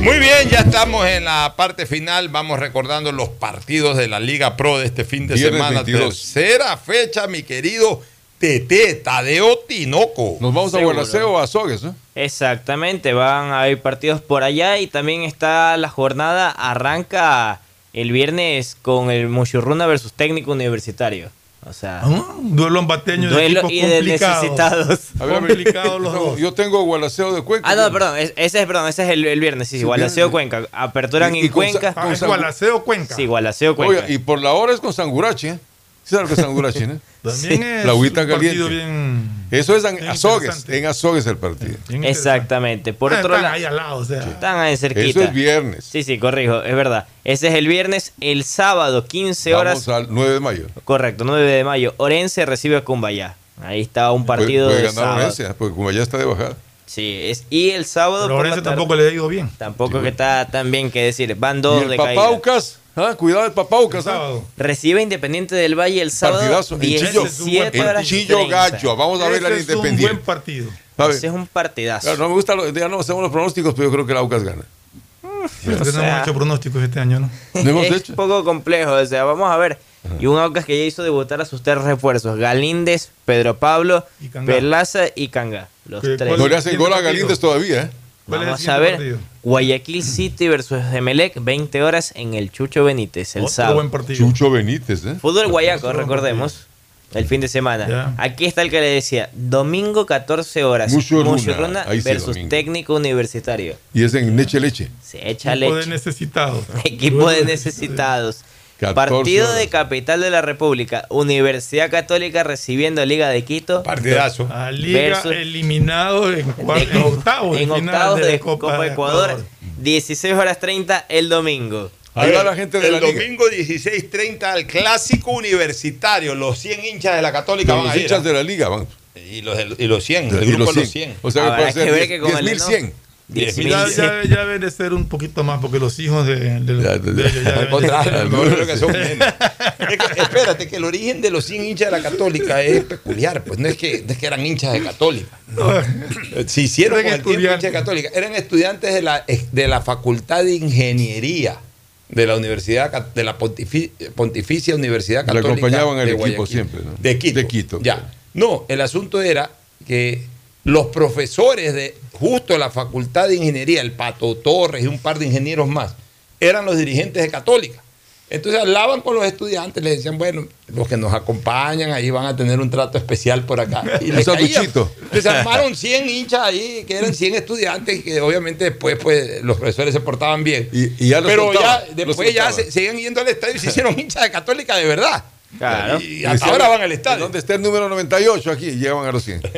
Muy bien, ya estamos en la parte final. Vamos recordando los partidos de la Liga Pro de este fin de Viernes semana. 22. Tercera fecha, mi querido Tete, Tadeo Tinoco. Nos vamos a Seguro. Gualaceo o a Sogues, ¿no? Exactamente, van a haber partidos por allá y también está la jornada, arranca el viernes con el Muchurruna versus técnico universitario. O sea, Un duelo ambateño de Duelo equipos y de complicados. necesitados. A ver. (laughs) Complicados los No. Yo tengo Gualaceo de Cuenca. Ah, no, perdón, es- ese es, perdón, ese es el, el viernes, sí, sí, Gualaceo. Cuenca. Aperturan Y- en y Cuenca. con Ah, es Gualaceo Cuenca. Sí, Gualaceo Cuenca. Oiga, y por la hora es con Sangurachi, ¿eh? ¿Sí sabes lo que es Sangurachi, no? (laughs) También es La agüita un partido caliente. bien, Eso es en bien Azogues. interesante. En Azogues el partido. bien interesante. Exactamente. Por Ah, otro están lado, ahí al lado, o sea. están ahí cerquita. Eso es viernes. Sí, sí, corrijo, es verdad. Ese es el viernes, el sábado, 15 horas. Vamos al 9 de mayo. Correcto, 9 de mayo. Orense recibe a Cumbayá. Ahí está un partido puede, de puede ganar sábado. Orense, porque como ya está de bajada. Sí, es, y el sábado Pero por la Orense tarde- tampoco le ha ido bien. Tampoco que está tan bien que decir. Van Y dos el de caída. Papaucas, ¿ah? cuidado el Papaucas. ¿ah? Sábado. Recibe Independiente del Valle el sábado. Partidazo. En Chillo. 17 En horas. Chillo 30. Gallo. Vamos a ver Ese al es un Independiente. buen partido. Ese es un partidazo. claro, no me gusta, lo- ya no hacemos los pronósticos, pero yo creo que el Aucas gana. Pero no sea- hemos hecho pronósticos este año, ¿no? (laughs) ¿No hemos es hecho? un poco complejo, o sea, vamos a ver. Y un Aucas que ya hizo debutar a sus tres refuerzos: Galíndez, Pedro Pablo, Y Cangá. Perlaza y Canga. Los ¿Qué- tres. No le hacen gol a? Galíndez todavía, ¿eh? ¿Cuál es el Vamos a ver. partido? Guayaquil City versus Emelec, 20 horas en el Chucho Benítez, el Otro sábado. buen partido. Chucho Benítez, ¿eh? Fútbol guayaco, recordemos. El fin de semana. Ya. Aquí está el que le decía. Domingo 14 horas. Sí, versus domingo. técnico universitario. Y es en Leche Leche. Se echa Equipo de leche. necesitados. (laughs) Equipo de necesitados. 14 Partido de capital de la República. Universidad Católica recibiendo Liga de Quito. Partidazo. A Liga eliminado en, de- en octavos. de en octavos de, la Copa, Ecuador. 16 horas 30 el domingo. Ahí va la gente de el la domingo 16.30 al clásico universitario. Los 100 hinchas de la Católica van los a ir. hinchas de la liga van. Y los, de- y los 100, el Y grupo los de los 100. 100. O sea que puede ser que ver 10, que con el 10.100. 10.000. Ya, 10.000. ya, ya debe de ser un poquito más porque los hijos de, de- Ya, de ya. ellos ya Al deben- contrario, yo creo que son menos. Es que, espérate, que el origen de los 100 hinchas de la Católica es peculiar. Pues no es que, no es que eran hinchas de Católica. Se hicieron Eran con el tiempo hinchas de Católica. Eran estudiantes de la, de la Facultad de Ingeniería de la Universidad de la Pontifi- Pontificia Universidad Le Católica. acompañaban al de equipo siempre, ¿no? De Quito. De Quito, Ya. No, el asunto era que los profesores de justo la Facultad de Ingeniería, el Pato Torres y un par de ingenieros más, eran los dirigentes de Católica. Entonces hablaban con los estudiantes, les decían, bueno, los que nos acompañan ahí van a tener un trato especial por acá. (laughs) Y Un le caía. sanduchito. Se armaron 100 hinchas ahí, que eran 100 estudiantes, que obviamente después pues, los profesores se portaban bien. Y ya los Pero soltaban, ya los después ya se, seguían yendo al estadio y se hicieron (laughs) hinchas de católica de verdad. Claro. Y hasta ahora van al estadio. ¿Dónde está el número 98 aquí? Llegan a los 100. (laughs)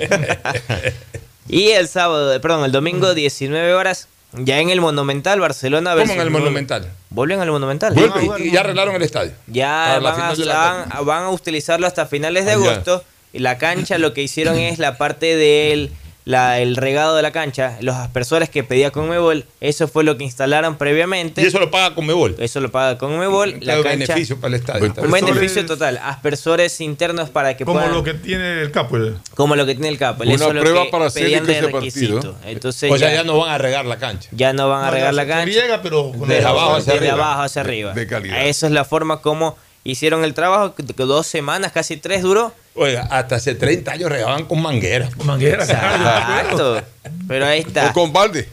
Y el sábado, perdón, el domingo 19 horas, ya en el Monumental, Barcelona ¿Cómo en el Monumental? Vuelven al Monumental. Vuelve, y, y ya arreglaron el estadio. Ya van a, van, van a utilizarlo hasta finales de Ah, ya. agosto. Y la cancha lo que hicieron es la parte del la, el regado de la cancha, los aspersores que pedía Conmebol, eso fue lo que instalaron previamente. Y eso lo paga Conmebol. Eso lo paga Conmebol. La Un cancha, beneficio para el estadio. un beneficio total. Aspersores internos para que Como puedan... lo que tiene el capo. el- como lo que tiene el capo. Una eso es lo prueba que para hacer pedían que de ese requisito. partido. Entonces o sea, ya no van a regar la cancha. ya no van a No, regar ya la cancha. riega, pero con Desde el- abajo hacia Desde arriba. abajo hacia arriba. De calidad. Esa es la forma como hicieron el trabajo, dos semanas, casi tres duró. Oiga, hasta hace 30 años regaban con manguera. Con manguera, Exacto. Pero ahí está. O con balde.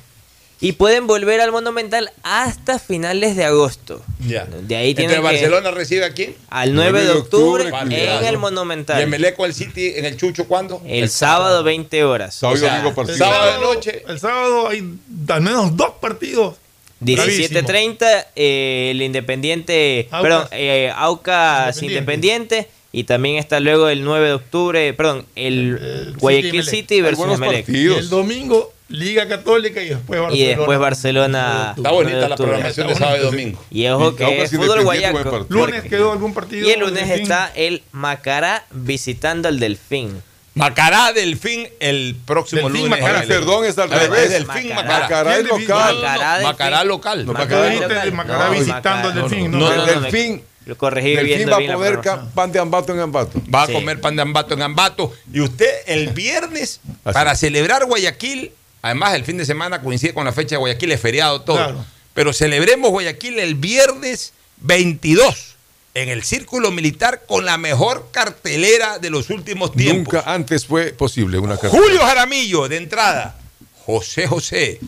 Y pueden volver al Monumental hasta finales de agosto. Ya. De ahí tienen Entonces, que- Barcelona recibe a quién? Al 9 de octubre en el Y Monumental. en Meleco al City en el Chucho, ¿cuándo? El sábado 20 horas. Sábado y O sea, domingo partido. sábado de noche. El sábado hay al menos dos partidos. 17.30 eh, el Independiente, Aucas. perdón, eh, Aucas Independiente. Independiente. Y también está luego el 9 de octubre, perdón, el, Guayaquil City versus Emelec. Y el domingo, Liga Católica y después Barcelona. Y después Barcelona. Está 9 bonita la programación de sábado y domingo. Y ojo que es fútbol guayaco. Lunes quedó algún partido. Y el lunes está el Macará visitando al Delfín. Macará Delfín el próximo Delfín, lunes. Macará, perdón, es al revés. es Delfín Macará. Macará. Macará es ¿Quién local. Macará Delfín. Macará local. No, Macará local. visitando Macará. al Delfín. No, No, no, El no, Delfín, Lo corregí Delfín viendo va a ca- pan de ambato en ambato. Va a comer pan de ambato en ambato. Y usted el viernes, para celebrar Guayaquil, además el fin de semana coincide con la fecha de Guayaquil, es feriado todo. Claro. Pero celebremos Guayaquil el viernes 22 en el Círculo Militar con la mejor cartelera de los últimos tiempos. Nunca antes fue posible una carrera. Julio Jaramillo, de entrada. José José.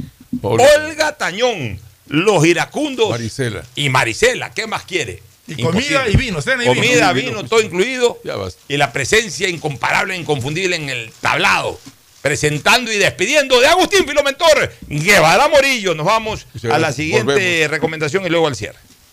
Olga. Olga Tañón. Los iracundos. Maricela. Y Marisela. ¿Qué más quiere? Y Imposible. comida y vino, cena y vino. Comida, vino. vino, todo incluido. Ya basta. Y la presencia incomparable, inconfundible en el tablado. Presentando y despidiendo de Agustín Filomentor, Guevara Morillo. Nos vamos a la siguiente Volvemos. recomendación y luego al cierre.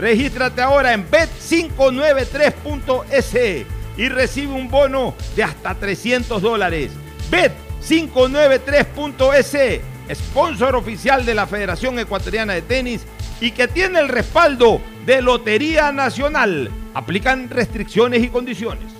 Regístrate ahora en Bet593.es y recibe un bono de hasta 300 dólares. Bet593.es, sponsor oficial de la Federación Ecuatoriana de Tenis y que tiene el respaldo de Lotería Nacional. Aplican restricciones y condiciones.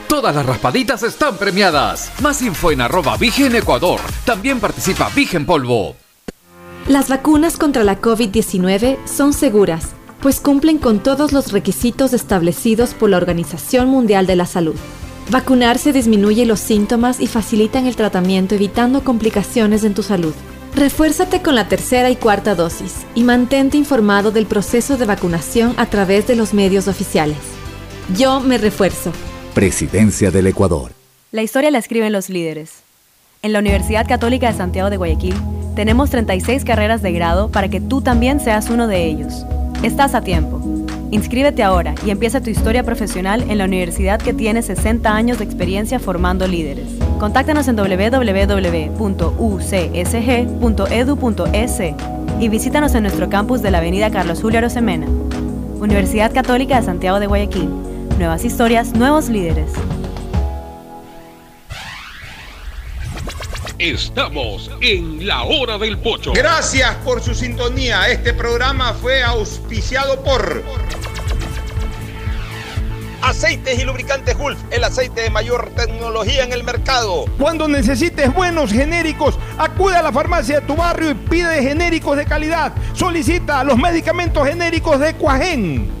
Todas las raspaditas están premiadas. Más info en arroba Vigen Ecuador. También participa Vigen Polvo. Las vacunas contra la COVID-19 son seguras, pues cumplen con todos los requisitos establecidos por la Organización Mundial de la Salud. Vacunarse disminuye los síntomas y facilitan el tratamiento evitando complicaciones en tu salud. Refuérzate con la tercera y cuarta dosis y mantente informado del proceso de vacunación a través de los medios oficiales. Yo me refuerzo. Presidencia del Ecuador. La historia la escriben los líderes. En la Universidad Católica de Santiago de Guayaquil tenemos 36 carreras de grado para que tú también seas uno de ellos. Estás a tiempo. Inscríbete ahora y empieza tu historia profesional en la universidad que tiene 60 años de experiencia formando líderes. Contáctanos en www.ucsg.edu.es y visítanos en nuestro campus de la Avenida Carlos Julio Arosemena. Universidad Católica de Santiago de Guayaquil. Nuevas historias, nuevos líderes. Estamos en la hora del pocho. Gracias por su sintonía. Este programa fue auspiciado por Aceites y lubricantes Gulf, el aceite de mayor tecnología en el mercado. Cuando necesites buenos genéricos, acude a la farmacia de tu barrio y pide genéricos de calidad. Solicita los medicamentos genéricos de Cuajén.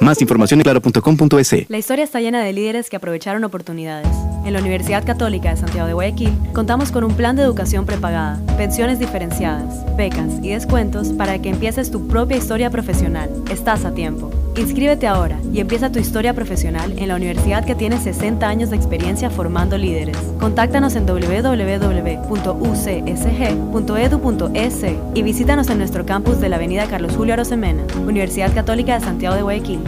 Más información en claro.com.es. La historia está llena de líderes que aprovecharon oportunidades. En la Universidad Católica de Santiago de Guayaquil contamos con un plan de educación prepagada, pensiones diferenciadas, becas y descuentos para que empieces tu propia historia profesional. Estás a tiempo. Inscríbete ahora y empieza tu historia profesional en la universidad que tiene 60 años de experiencia formando líderes. Contáctanos en www.ucsg.edu.es y visítanos en nuestro campus de la Avenida Carlos Julio Arosemena, Universidad Católica de Santiago de Guayaquil.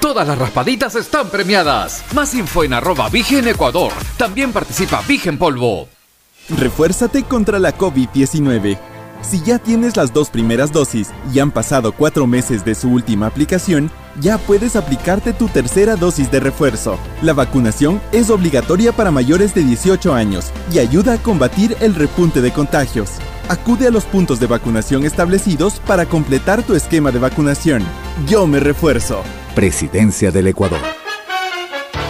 Todas las raspaditas están premiadas. Más info en arroba Vigen Ecuador. También participa Vigen Polvo. Refuérzate contra la COVID-19. Si ya tienes las dos primeras dosis y han pasado cuatro meses de su última aplicación, ya puedes aplicarte tu tercera dosis de refuerzo. La vacunación es obligatoria para mayores de 18 años y ayuda a combatir el repunte de contagios. Acude a los puntos de vacunación establecidos para completar tu esquema de vacunación. Yo me refuerzo. Presidencia del Ecuador.